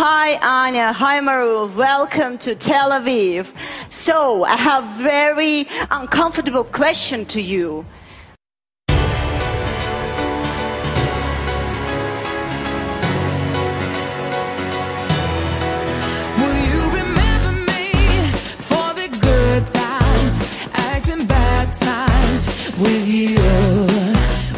Hi, Anya. Hi, Maru. Welcome to Tel Aviv. So, I have a very uncomfortable question to you. Will you remember me for the good times, acting bad times with you?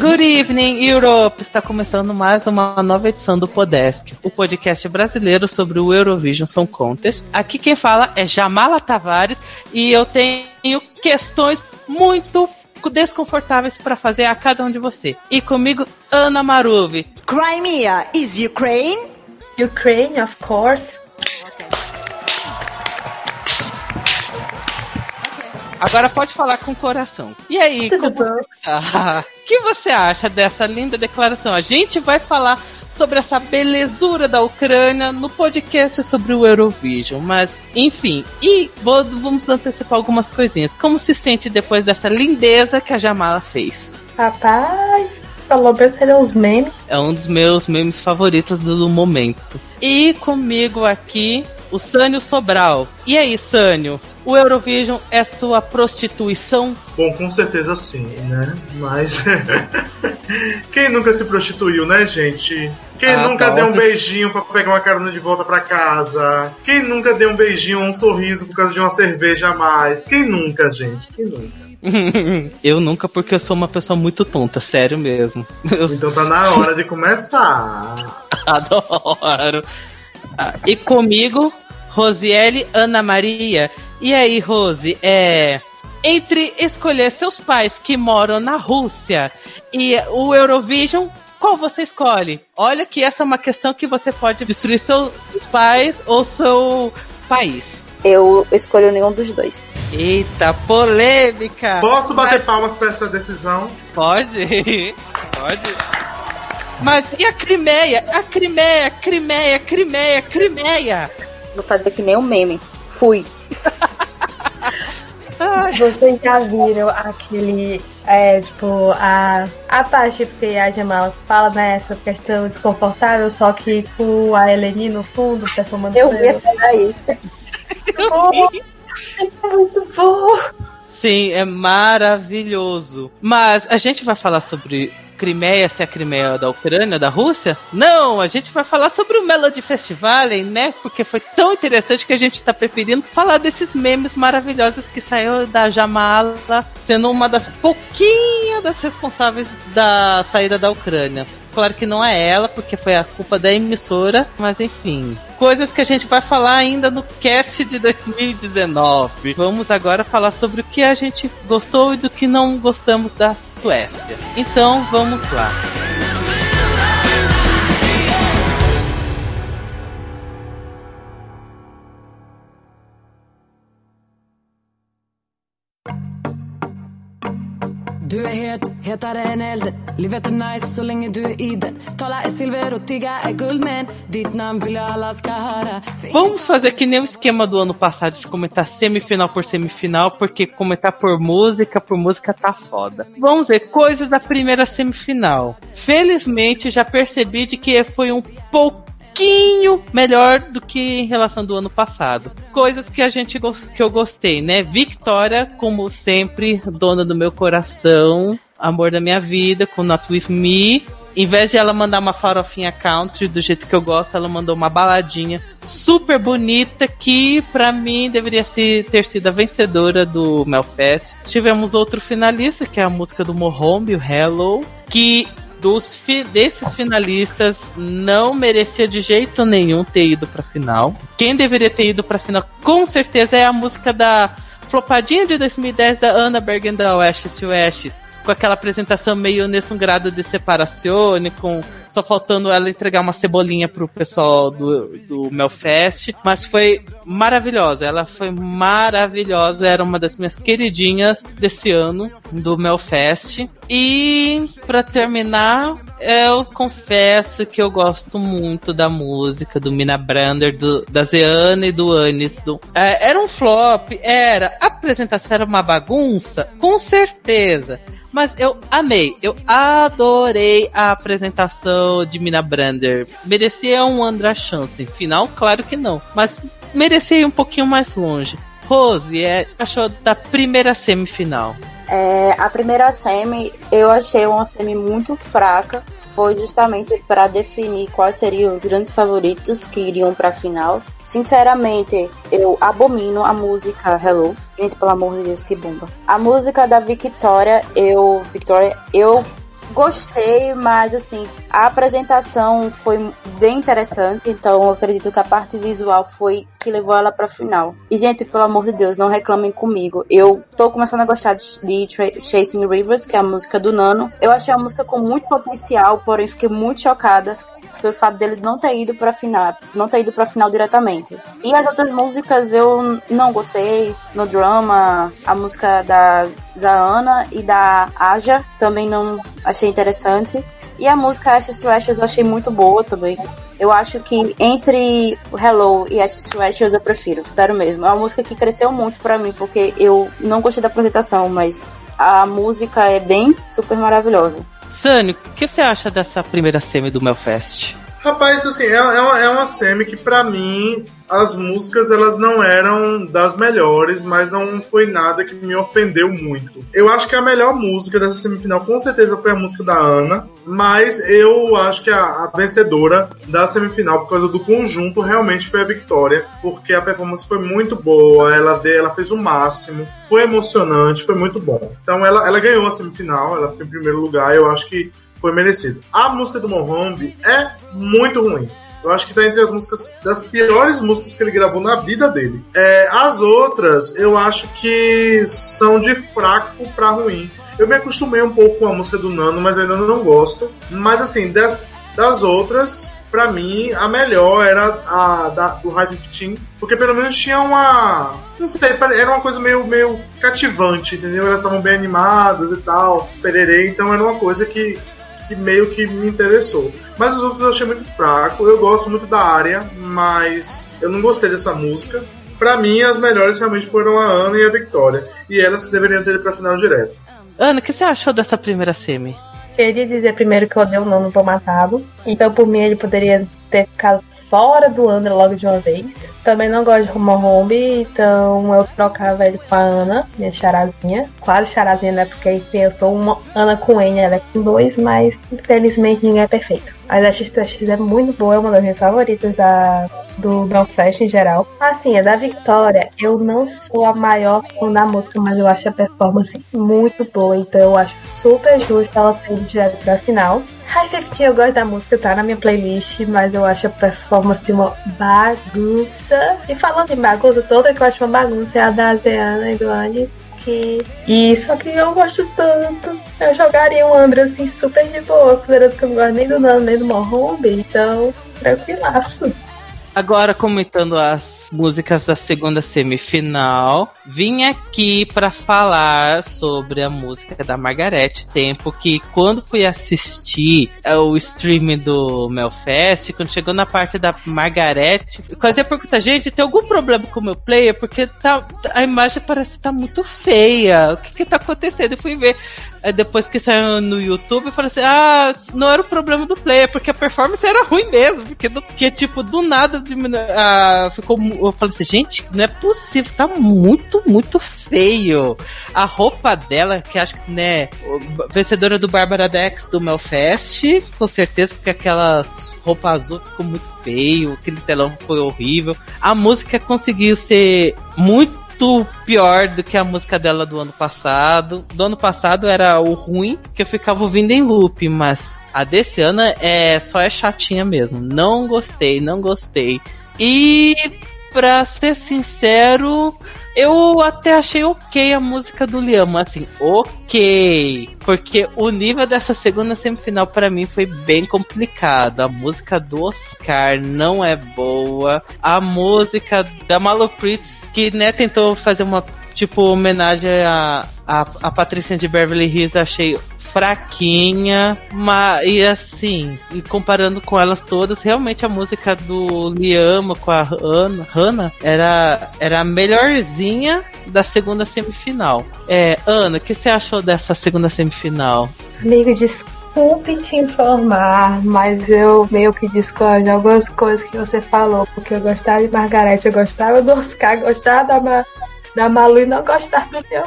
Good evening, Europe! Está começando mais uma nova edição do Podesk, o podcast brasileiro sobre o Eurovision Song Contest. Aqui quem fala é Jamala Tavares e eu tenho questões muito desconfortáveis para fazer a cada um de você. E comigo, Ana Maruvi. Crimea is Ukraine? Ukraine, of course. Agora pode falar com o coração. E aí, Tudo como... Ah, o que você acha dessa linda declaração? A gente vai falar sobre essa belezura da Ucrânia no podcast sobre o Eurovision, mas enfim, e vou- vamos antecipar algumas coisinhas. Como se sente depois dessa lindeza que a Jamala fez? Rapaz, falou ser uns memes. É um dos meus memes favoritos do momento. E comigo aqui, o Sânio Sobral. E aí, Sânio? O Eurovision é sua prostituição? Bom, com certeza sim, né? Mas. Quem nunca se prostituiu, né, gente? Quem Ah, nunca tá deu um beijinho pra pegar uma carona de volta pra casa? Quem nunca deu um beijinho ou um sorriso por causa de uma cerveja a mais? Quem nunca, gente? Quem nunca? eu nunca, porque eu sou uma pessoa muito tonta, sério mesmo. Eu Então tá na hora de começar. adoro. Ah, e comigo, Rosiele Ana Maria. E aí, Rose, é. Entre escolher seus pais que moram na Rússia e o Eurovision, qual você escolhe? Olha que essa é uma questão que você pode destruir seus pais ou seu país. Eu escolho nenhum dos dois. Eita, polêmica! Posso bater palmas pra essa decisão? Pode? Pode. Mas e a Crimeia? A Crimeia, Crimeia, Crimeia, Crimeia! Vou fazer que nem um meme. Fui. Vocês já viram aquele. É, tipo, a, a parte que a Jamala fala nessa questão desconfortável, só que com a Eleni no fundo, performando. Eu vi essa daí. É muito bom. Sim, é maravilhoso. Mas a gente vai falar sobre Crimeia, se é a Crimeia da Ucrânia, da Rússia? Não, a gente vai falar sobre o Melody Festival, né? Porque foi tão interessante que a gente tá preferindo falar desses memes maravilhosos que saiu da Jamala, sendo uma das pouquinhas das responsáveis da saída da Ucrânia. Claro que não é ela, porque foi a culpa da emissora, mas enfim. Coisas que a gente vai falar ainda no cast de 2019. Vamos agora falar sobre o que a gente gostou e do que não gostamos da Suécia. Então vamos lá. Du är het, hetare än eld Livet är nice så länge du är i den Tala är silver och är guld men Ditt namn vill alla ska höra Vamos fazer que nem o esquema do ano passado de comentar semifinal por semifinal, porque comentar por música por música tá foda. Vamos ver coisas da primeira semifinal. Felizmente já percebi de que foi um pouquinho melhor do que em relação do ano passado. Coisas que a gente que eu gostei, né? Victoria, como sempre, dona do meu coração, amor da minha vida, com Not With Me. Em vez de ela mandar uma farofinha country do jeito que eu gosto, ela mandou uma baladinha super bonita que pra mim deveria ser, ter sido a vencedora do Melfest. Tivemos outro finalista, que é a música do Mohombi, o Hello, que dos fi- desses finalistas não merecia de jeito nenhum ter ido pra final. Quem deveria ter ido pra final com certeza é a música da flopadinha de 2010 da Anna Bergendal, Ashes to Ashes, com aquela apresentação meio nesse um grado de separazione, com só faltando ela entregar uma cebolinha pro pessoal do, do Melfest, mas foi maravilhosa, ela foi maravilhosa, era uma das minhas queridinhas desse ano do Melfest. E pra terminar, eu confesso que eu gosto muito da música do Mina Brander, do, da Zeana e do Anis. Do, é, era um flop, era. A apresentação era uma bagunça, com certeza. Mas eu amei, eu adorei a apresentação de Mina Brander. Merecia um Andra Chance. Final, claro que não. Mas merecia ir um pouquinho mais longe. Rose, é, achou da primeira semifinal? É, a primeira semi eu achei uma semi muito fraca. Foi justamente para definir quais seriam os grandes favoritos que iriam para a final. Sinceramente, eu abomino a música Hello. Gente, pelo amor de Deus, que bomba. A música da Victoria, eu, Victoria, eu Gostei, mas assim, a apresentação foi bem interessante, então eu acredito que a parte visual foi que levou ela pra final. E, gente, pelo amor de Deus, não reclamem comigo. Eu tô começando a gostar de Chasing Rivers, que é a música do Nano. Eu achei a música com muito potencial, porém fiquei muito chocada pelo fato dele não ter ido pra final, não ter ido pra final diretamente. E as outras músicas eu não gostei. No drama, a música da Zaana e da Aja também não achei interessante. E a música Ashes to Ashes eu achei muito boa também. Eu acho que entre Hello e Ashes to Ashes eu prefiro, sério mesmo. É uma música que cresceu muito para mim, porque eu não gostei da apresentação, mas a música é bem super maravilhosa. Sânio, o que você acha dessa primeira semi do Melfest? Rapaz, assim, é, é, uma, é uma semi que pra mim as músicas elas não eram das melhores, mas não foi nada que me ofendeu muito. Eu acho que a melhor música dessa semifinal com certeza foi a música da Ana, mas eu acho que a, a vencedora da semifinal por causa do conjunto realmente foi a Victoria, porque a performance foi muito boa, ela, ela fez o máximo, foi emocionante, foi muito bom. Então ela, ela ganhou a semifinal, ela ficou em primeiro lugar, eu acho que foi merecido. A música do Mohammed é muito ruim. Eu acho que tá entre as músicas, das piores músicas que ele gravou na vida dele. É, as outras, eu acho que são de fraco para ruim. Eu me acostumei um pouco com a música do Nano, mas eu ainda não gosto. Mas assim, das, das outras, para mim, a melhor era a da, do High 15, porque pelo menos tinha uma. Não sei, era uma coisa meio, meio cativante, entendeu? Elas estavam bem animadas e tal, pererei, então era uma coisa que que meio que me interessou. Mas os outros eu achei muito fraco. Eu gosto muito da área, mas eu não gostei dessa música. Para mim, as melhores realmente foram a Ana e a Victoria. E elas deveriam ter ido pra final direto. Ana, o que você achou dessa primeira semi? Queria dizer primeiro que eu odeio o nono tô matado. Então, por mim, ele poderia ter ficado fora do Andra logo de uma vez. Também não gosto de Homie, então eu trocava ele com a Ana, minha charazinha. Quase charazinha, né? Porque eu sou uma Ana com N, ela é com dois, mas infelizmente ninguém é perfeito. Mas a X2X é muito boa, é uma das minhas favoritas da, do Belfast em geral. Assim, a da Victoria, eu não sou a maior fã da música, mas eu acho a performance muito boa, então eu acho super justo ela ter ido direto pra final. High 15 eu gosto da música, tá na minha playlist, mas eu acho a performance uma bagunça. E falando em bagunça, toda que eu acho uma bagunça é a da Zeana e do Anis. Que... E só que eu gosto tanto. Eu jogaria um Andra assim super de boa, considerando que eu não gosto nem do Nano nem do Mohombi, então tranquilaço. Agora comentando as músicas da segunda semifinal. Vim aqui para falar sobre a música da Margarete Tempo, que quando fui assistir é, o stream do Melfest, quando chegou na parte da Margarete, quase ia perguntar, gente, tem algum problema com o meu player? Porque tá, a imagem parece estar tá muito feia. O que que tá acontecendo? Eu fui ver. Aí depois que saiu no YouTube, eu falei assim: ah, não era o problema do player, porque a performance era ruim mesmo. Porque, porque tipo, do nada diminu... ah, ficou. Eu falei assim: gente, não é possível, tá muito, muito feio. A roupa dela, que acho que, né, vencedora do Bárbara Dex do Melfest, com certeza, porque aquela roupa azul ficou muito feio, aquele telão foi horrível. A música conseguiu ser muito muito pior do que a música dela do ano passado. Do ano passado era o ruim, que eu ficava ouvindo em loop, mas a desse ano é só é chatinha mesmo. Não gostei, não gostei. E pra ser sincero, eu até achei ok a música do Liam, assim, ok. Porque o nível dessa segunda semifinal para mim foi bem complicado. A música do Oscar não é boa. A música da Malopritz que né, tentou fazer uma tipo homenagem a, a, a Patrícia de Beverly Hills, achei fraquinha, mas e assim, e comparando com elas todas, realmente a música do Liam com a Hannah, Hannah era, era a melhorzinha da segunda semifinal. É, Ana, o que você achou dessa segunda semifinal? Amigo, desculpe te informar, mas eu meio que discordo de algumas coisas que você falou, porque eu gostava de Margarete, eu gostava do Oscar, gostava da, Ma da Malu e não gostava do Liam.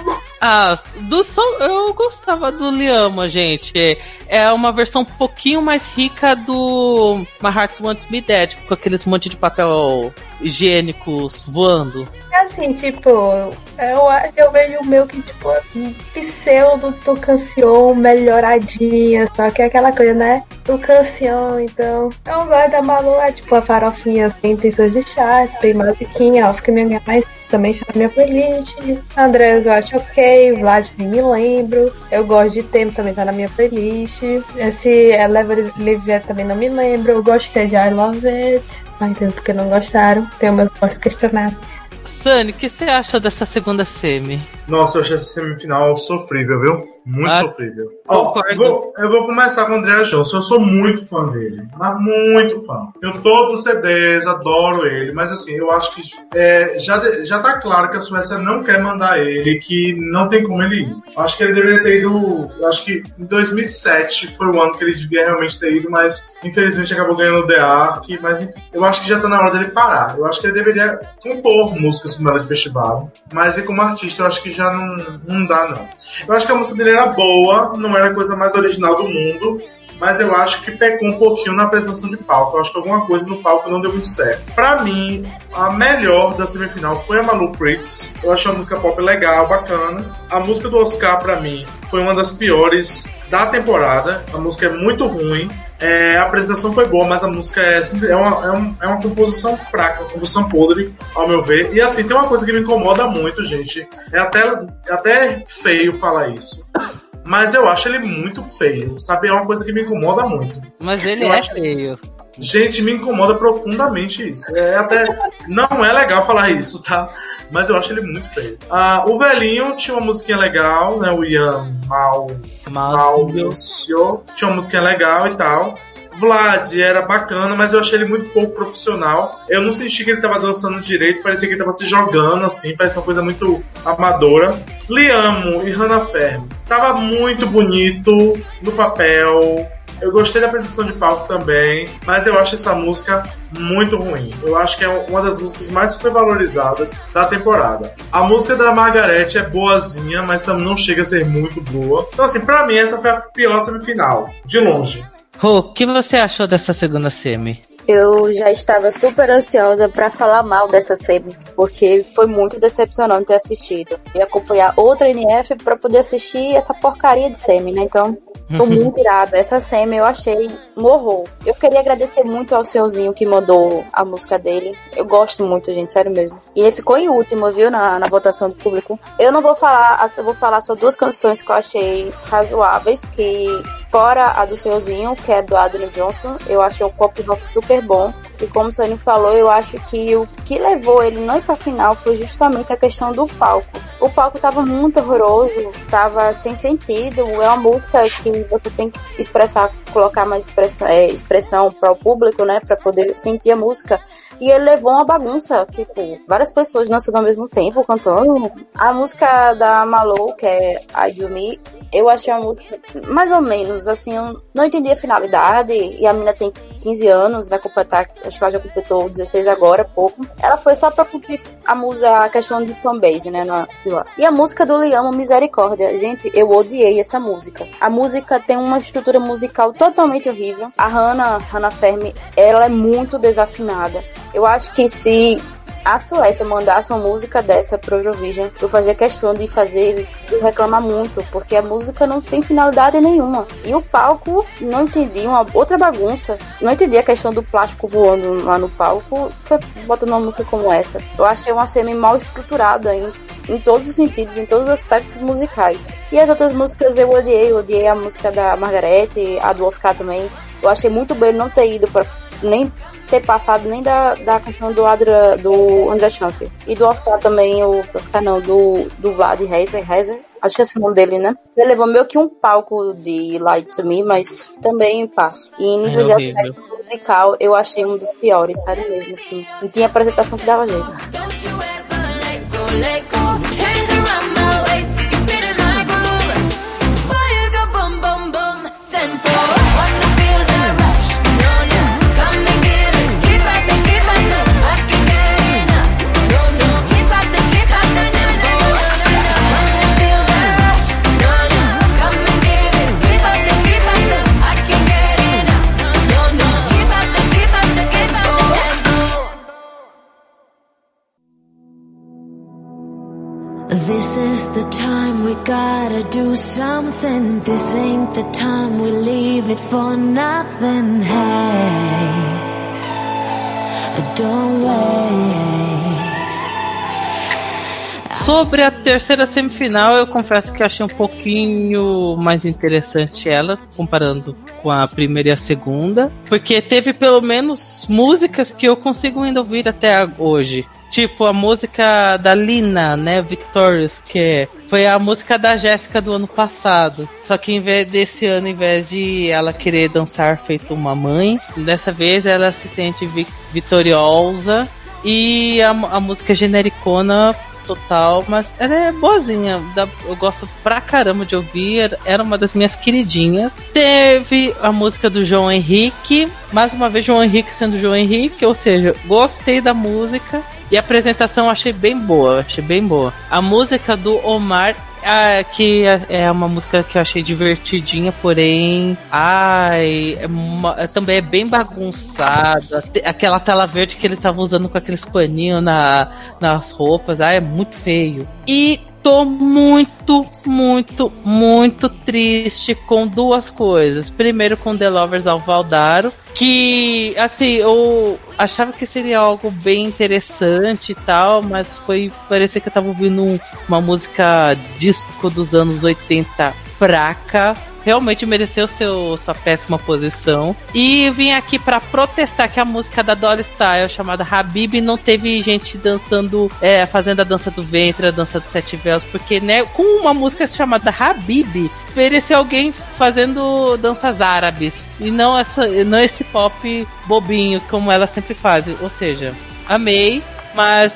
Ah, do som, eu gostava do Liama, gente. É uma versão um pouquinho mais rica do My Heart Wants Me Dead, com aqueles monte de papel higiênicos voando. É assim, tipo, eu, eu vejo o meu que, tipo, pseudo do melhoradinha, só que é aquela coisa, né? Do então. Eu gosto da Malu, é tipo a farofinha assim, tem suas de chats, bem basiquinha, ó, fica minha mais também na minha playlist. Andrés eu acho ok, Vlad nem me lembro. Eu gosto de Tempo também tá na minha playlist. Esse Eleven Live também não me lembro. Eu gostei de I Love It. Não entendo porque não gostaram. Tenho meus gostos questionados. Sani, o que você acha dessa segunda semi? Nossa, eu achei essa semifinal sofrível, viu? Muito Ah, sofrível. Ó, eu, vou, eu vou começar com o André Johnson. Eu sou muito fã dele. Mas muito fã. Tenho todos os CDs, adoro ele. Mas assim, eu acho que é, já, de- já tá claro que a Suécia não quer mandar ele, que não tem como ele ir. Eu acho que ele deveria ter ido. Eu acho que em 2007 foi o ano que ele devia realmente ter ido, mas infelizmente acabou ganhando o The Ark. Mas eu acho que já tá na hora dele parar. Eu acho que ele deveria compor músicas como ela de festival. Mas e como artista, eu acho que já não, não dá, não. Eu acho que a música dele era boa, não era a coisa mais original do mundo, mas eu acho que pecou um pouquinho na apresentação de palco. Eu acho que alguma coisa no palco não deu muito certo. Pra mim, a melhor da semifinal foi a Malu Pritz. Eu achei a música pop legal, bacana. A música do Oscar, pra mim, foi uma das piores da temporada. A música é muito ruim. É, a apresentação foi boa, mas a música é, é, uma, é, um- é uma composição fraca, uma composição podre, ao meu ver. E assim, tem uma coisa que me incomoda muito, gente. É até, é até feio falar isso. Mas eu acho ele muito feio, sabe? É uma coisa que me incomoda muito. Mas ele Eu é acho- feio. Gente, me incomoda profundamente isso. É até. Não é legal falar isso, tá? Mas eu acho ele muito feio. Ah, o velhinho tinha uma musiquinha legal, né? O Ian Mal. Maurício. Tinha uma musiquinha legal e tal. Vlad era bacana, mas eu achei ele muito pouco profissional. Eu não senti que ele tava dançando direito, parecia que ele tava se jogando, assim, parecia uma coisa muito amadora. Liamo e Hannah Fermi. Tava muito bonito no papel. Eu gostei da apresentação de palco também, mas eu acho essa música muito ruim. Eu acho que é uma das músicas mais supervalorizadas da temporada. A música da Margarete é boazinha, mas também não chega a ser muito boa. Então, assim, pra mim, essa foi a pior semifinal, de longe. Rô, o que você achou dessa segunda semi? Eu já estava super ansiosa pra falar mal dessa semi, porque foi muito decepcionante ter assistido. E acompanhar outra NF pra poder assistir essa porcaria de semi, né? Então, tô muito irada. Essa semi eu achei horror. Eu queria agradecer muito ao Seuzinho que mandou a música dele. Eu gosto muito, gente, sério mesmo. E ele ficou em último, viu, na, na votação do público. Eu não vou falar, eu vou falar só duas canções que eu achei razoáveis, que fora a do Seuzinho, que é do Adrian Johnson, eu achei o pop rock super bom. E como o Sani falou, eu acho que o que levou ele não ir pra final foi justamente a questão do palco. O palco tava muito horroroso, tava sem sentido. É uma música que você tem que expressar, colocar mais expressão, é, expressão para o público, né, para poder sentir a música. E ele levou uma bagunça, tipo, várias pessoas dançando ao mesmo tempo, cantando. A música da Malou, que é Me, eu achei a música mais ou menos, assim, eu não entendi a finalidade. E a menina tem 15 anos, vai completar, acho que ela já completou 16 agora, pouco. Ela foi só pra cumprir a música, a questão de fanbase, né, na. E a música do Liamo, Misericórdia. Gente, eu odiei essa música. A música tem uma estrutura musical totalmente horrível. A Hannah, Hannah Fermi, ela é muito desafinada. Eu acho que se a Suécia mandasse uma música dessa pro Eurovision, eu fazia questão de fazer, de reclamar muito, porque a música não tem finalidade nenhuma. E o palco, não entendi, uma outra bagunça. Não entendi a questão do plástico voando lá no palco, botando uma música como essa. Eu achei uma semi mal estruturada em, em todos os sentidos, em todos os aspectos musicais. E as outras músicas eu odiei, eu odiei a música da Margarete, a do Oscar também. Eu achei muito bem não ter ido para nem ter passado nem da, da canção do Adra, do André Chance. E do Oscar também, o Oscar não, do, do Vlad Reiser, Reiser. Acho que é esse o nome dele, né? Ele levou meio que um palco de Light to Me, mas também passo. E em nível É de musical, eu achei um dos piores, sério mesmo, assim. Não tinha apresentação que dava jeito. Don't you ever let go, let go. This is the time we gotta do something. This ain't the time we leave it for nothing. Hey, don't wait. Sobre a terceira semifinal, eu confesso que achei um pouquinho mais interessante ela, comparando com a primeira e a segunda, porque teve pelo menos músicas que eu consigo ainda ouvir até hoje. Tipo a música da Lina, né, Victorious, que foi a música da Jéssica do ano passado. Só que em vez desse ano, em vez de ela querer dançar feito uma mãe, dessa vez ela se sente vi- vitoriosa e a, a música genericona total, mas ela é boazinha. Eu gosto pra caramba de ouvir. Era uma das minhas queridinhas. Teve a música do João Henrique. Mais uma vez, João Henrique sendo João Henrique. Ou seja, gostei da música. E a apresentação eu achei bem boa. Achei bem boa. A música do Omar. ah, que é- é uma música que eu achei divertidinha, porém, ai, é uma- é- também é bem bagunçada. Aquela tela verde que ele tava usando com aqueles paninhos na, nas roupas, ai, é muito feio. E tô muito, muito, muito triste com duas coisas. Primeiro com The Lovers ao Valdaro, que assim, eu achava que seria algo bem interessante e tal, mas foi parecer que eu tava ouvindo um- uma música disco dos anos 80 fraca. Realmente mereceu seu, sua péssima posição. E vim aqui pra protestar que a música da Dolly Style, chamada Habib, não teve gente dançando, é, fazendo a dança do ventre, a dança dos sete véus, porque, né, com uma música chamada Habib, mereceu alguém fazendo danças árabes. E não, essa, não esse pop bobinho, como ela sempre faz. Ou seja, amei, mas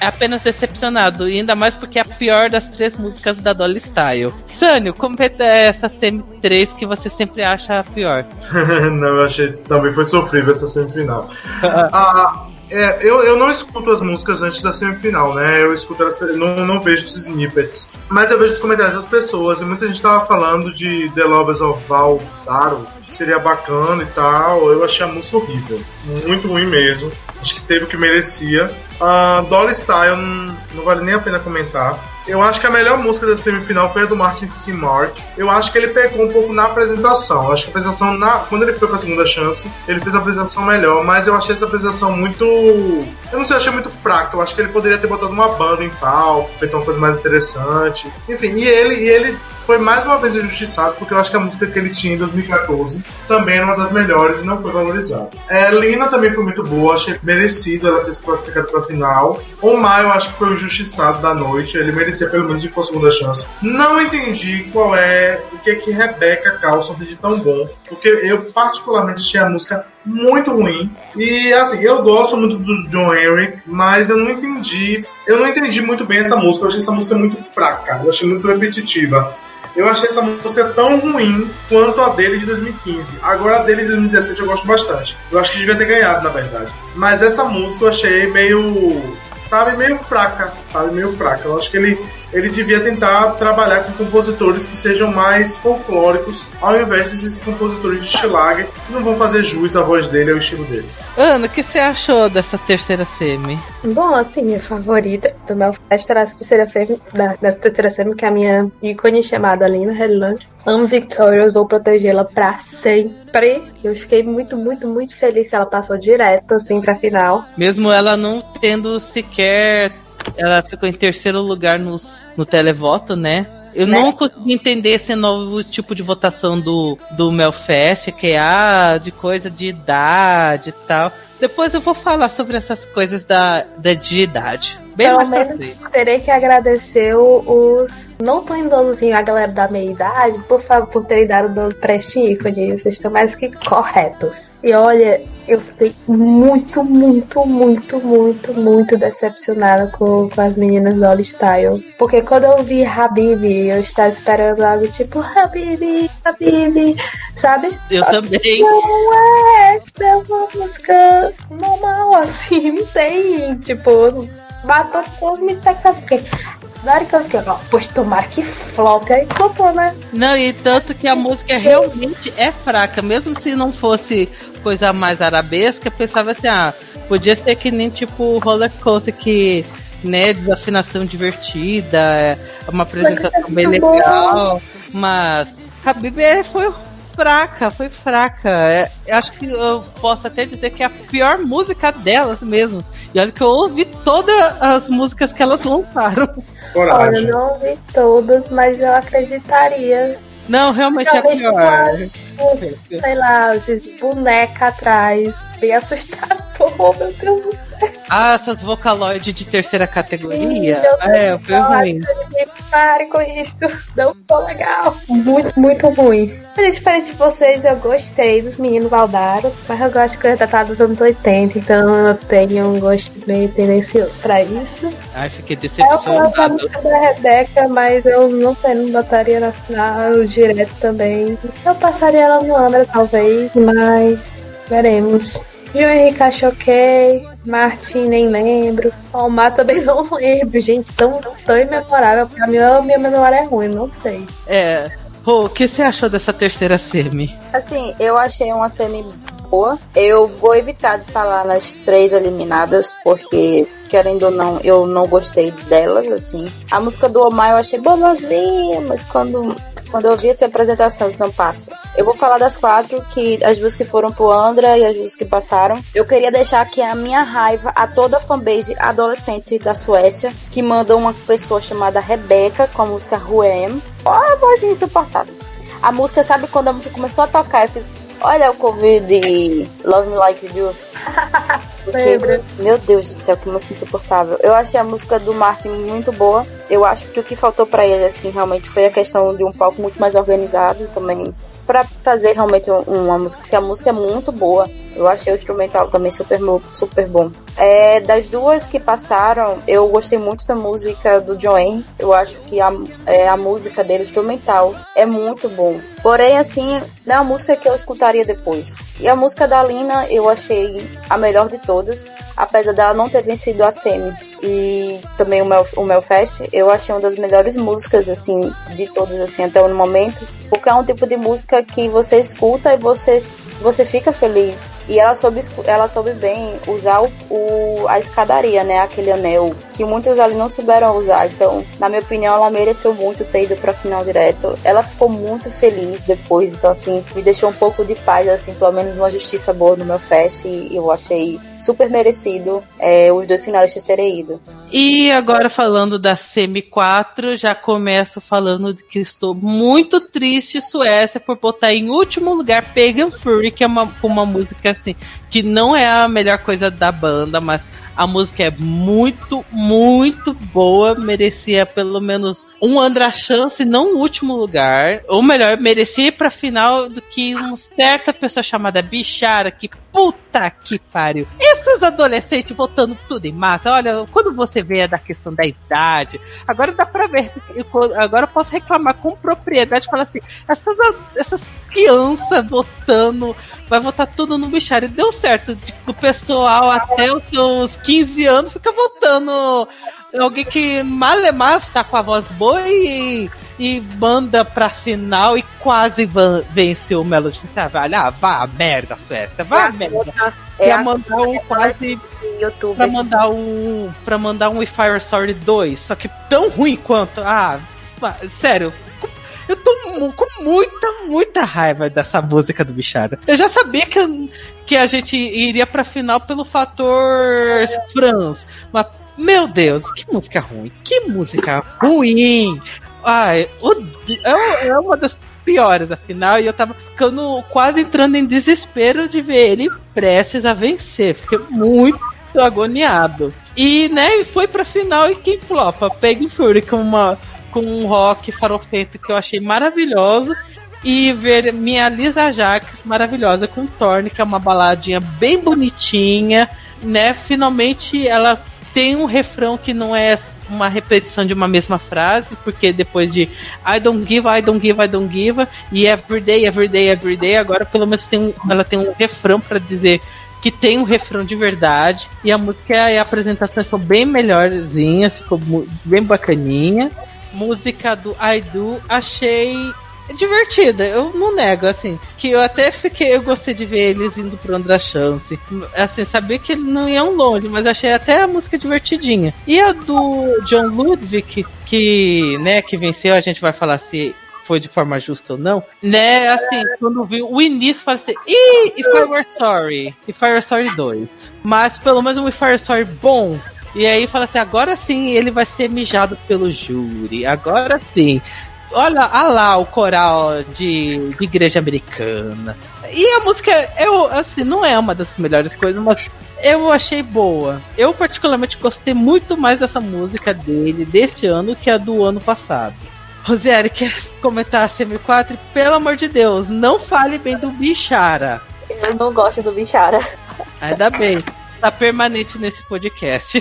apenas decepcionado. E ainda mais porque é a pior das três músicas da Dolly Style. Sânio, como é essa CM3 que você sempre acha a pior? não, eu achei também foi sofrível essa semifinal. Ah, é, eu, eu não escuto as músicas antes da semifinal, né? Eu escuto elas, não, não vejo os snippets. Mas eu vejo os comentários das pessoas, e muita gente tava falando de The Lovers of Valdaro, que seria bacana e tal. Eu achei a música horrível. Muito ruim mesmo. Acho que teve o que merecia. A Dolly Style não, não vale nem a pena comentar. Eu acho que a melhor música da semifinal foi a do Martin Mark. Eu acho que ele pecou um pouco na apresentação. Eu acho que a apresentação, na, quando ele foi pra segunda chance, ele fez a apresentação melhor, mas eu achei essa apresentação muito. Eu não sei, eu achei muito fraca. Eu acho que ele poderia ter botado uma banda em palco, feito uma coisa mais interessante. Enfim, e ele, e ele foi mais uma vez injustiçado, porque eu acho que a música que ele tinha em 2014 também era uma das melhores e não foi valorizada. É, Lina também foi muito boa, achei merecido ela ter se classificado pra final. Omar eu acho que foi o injustiçado da noite, ele merecia pelo menos ir pra segunda chance. Não entendi qual é o que é que Rebecca Carlson fez de tão bom, porque eu particularmente achei a música muito ruim. E assim, eu gosto muito do John Henry, mas eu não entendi. Eu não entendi muito bem essa música. Eu achei essa música muito fraca, eu achei muito repetitiva. Eu achei essa música tão ruim quanto a dele de 2015. Agora a dele de 2017 eu gosto bastante. Eu acho que devia ter ganhado, na verdade. Mas essa música eu achei meio. Sabe, meio fraca. Sabe, meio fraca. Eu acho que ele, ele devia tentar trabalhar com compositores que sejam mais folclóricos, ao invés desses compositores de Schlager que não vão fazer jus à voz dele ao estilo dele. Ana, o que você achou dessa terceira semi? Bom, assim, minha favorita do Melfest era essa terceira semi, da, dessa terceira semi, que é a minha ícone chamada Lina Headland. Amo Victorious, vou protegê-la pra sempre. Eu fiquei muito, muito, muito feliz que ela passou direto, assim, pra final. Mesmo ela não tendo sequer. Ela ficou em terceiro lugar nos, no televoto, né? Eu Né? não consegui entender esse novo tipo de votação do, do Melfest, que é ah, de coisa de idade e tal. Depois eu vou falar sobre essas coisas da, da de idade. Bem mais pra frente. terei que agradecer os. Não tão idosozinhos, a galera da meia idade, por favor, por terem dado do pré-ícone. Vocês estão mais que corretos. E olha, eu fiquei muito, muito, muito, muito, muito decepcionada com, com as meninas do All Style. Porque quando eu vi Habib, eu estava esperando algo tipo Habib, Habib, sabe? Eu também. Não é, é uma música normal, assim, não tem, tipo, matou todas as minhas expectativas. Hora que ó, pois tomara que flop, aí flopou, né? Não, e tanto que a música realmente é fraca, mesmo se não fosse coisa mais arabesca, eu pensava assim, ah, podia ser que nem tipo Roller Coaster que, né, desafinação divertida, é uma apresentação bem boa. legal, mas Habib é- foi fraca, foi fraca. É, eu acho que eu posso até dizer que é a pior música delas mesmo. E olha que eu ouvi todas as músicas que elas lançaram. Olha, Coragem. eu não ouvi todas, mas eu acreditaria. Não, realmente é a Talvez pior. com, sei lá, boneca atrás, bem assustador, meu Deus do céu. Ah, essas vocaloides de terceira categoria? Sim, eu É, foi ruim. Pare com isso, não ficou legal. Muito, muito ruim. Mas diferente de vocês, eu gostei dos meninos Valdaro, mas eu gosto de coisa datada dos anos 80, então eu tenho um gosto meio tendencioso pra isso. Ai, fiquei É a decepcionado. música da Rebeca, mas eu não sei, não botaria na final direto também. Eu passaria ela no Andra, talvez, mas veremos. João Henrique acho ok, Martin nem lembro, Omar também não lembro, gente, tão, tão imemorável. Pra mim, a minha memória é ruim, não sei. É. Rô, o que você achou dessa terceira semi? Assim, eu achei uma semi boa. Eu vou evitar de falar nas três eliminadas, porque, querendo ou não, eu não gostei delas, assim. A música do Omar eu achei boazinha, mas quando, quando eu vi essa apresentação, isso não passa. Eu vou falar das quatro, que as duas que foram pro Andra e as duas que passaram. Eu queria deixar aqui a minha raiva a toda a fanbase adolescente da Suécia, que manda uma pessoa chamada Rebeca com a música Ruem. Olha a vozinha insuportável. A música, sabe quando a música começou a tocar, eu fiz. Olha o cover de Love Me Like You Do. Porque, Lembra. meu Deus do céu, que música insuportável. Eu achei a música do Martin muito boa. Eu acho que o que faltou pra ele, assim, realmente foi a questão de um palco muito mais organizado também. Pra fazer realmente um- uma música, porque a música é muito boa. Eu achei o instrumental também super, super bom. É, das duas que passaram, eu gostei muito da música do Henry. Eu acho que a, é, a música dele, o instrumental, é muito bom. Porém, assim, não é uma música que eu escutaria depois. E a música da Lina eu achei a melhor de todas, apesar dela não ter vencido a Semi. E também o Mel, o Melfest, eu achei uma das melhores músicas, assim, de todas, assim, até o momento. Porque é um tipo de música que você escuta e você, você fica feliz. E ela soube, ela soube bem usar o, o- a escadaria, né? Aquele anel que muitos ali não souberam usar. Então, na minha opinião, ela mereceu muito ter ido pra final direto. Ela ficou muito feliz depois. Então, assim, me deixou um pouco de paz, assim, pelo menos uma justiça boa no meu fest. E eu achei super merecido é, os dois finalistas terem ido. E agora falando da semi 4, já começo falando que estou muito triste, Suécia, por botar em último lugar Pagan Fury, que é uma, uma música assim, que não é a melhor coisa da banda, mas a música é muito, muito boa, merecia pelo menos um Andra chance, não o último lugar, ou melhor, merecia ir pra final do que uma certa pessoa chamada Bichara, que puta que pariu. Esses adolescentes votando tudo em massa, olha, quando você vê da questão da idade, agora dá pra ver, agora eu posso reclamar com propriedade, falar assim, essas, essas crianças votando, vai votar tudo no Bichara, e deu certo, de- do pessoal até os seus 15 anos fica votando alguém que malemar está com a voz boa e, e manda pra final e quase venceu o Melody. Você vai, ah, vá a merda, Suécia, vá a merda. É Pra a mandar um quase YouTube. pra mandar um para mandar um We Fire Story 2, só que tão ruim quanto. Ah, sério. Eu tô mu- com muita, muita raiva dessa música do Bichara. Eu já sabia que, que a gente iria pra final pelo fator Franz. Mas, meu Deus, que música ruim. Que música ruim. Ai, é, é uma das piores da final e eu tava ficando quase entrando em desespero de ver ele prestes a vencer. Fiquei muito agoniado. E, né, foi pra final e quem flopa? Peg Fury com uma com um rock farofento que eu achei maravilhoso e ver minha Lisa Jax maravilhosa com Torne, que é uma baladinha bem bonitinha, né? Finalmente ela tem um refrão que não é uma repetição de uma mesma frase, porque depois de I don't give, I don't give, I don't give, e everyday, everyday, everyday, agora pelo menos tem um, ela tem um refrão para dizer que tem um refrão de verdade, e a música e a apresentação são bem melhorzinhas, ficou bem bacaninha. Música do I Do, achei divertida, eu não nego, assim, que eu até fiquei, eu gostei de ver eles indo pro Andra Chance, assim, sabia que eles não iam longe, mas achei até a música divertidinha. E a do John Ludwig, que, né, que venceu, a gente vai falar se foi de forma justa ou não, né, assim, quando viu o início, falei assim, ih, Were Sorry, If I Were Sorry 2, mas pelo menos um Were Sorry bom, e aí fala assim, agora sim ele vai ser mijado pelo júri, agora sim. Olha ah lá o coral de, de igreja americana. E a música, eu, assim, não é uma das melhores coisas, mas eu achei boa. Eu particularmente gostei muito mais dessa música dele, deste ano, que a do ano passado. Rosieri, quer comentar a CM4? Pelo amor de Deus, não fale bem do Bichara. Eu não gosto do Bichara. Ainda bem. Tá permanente nesse podcast.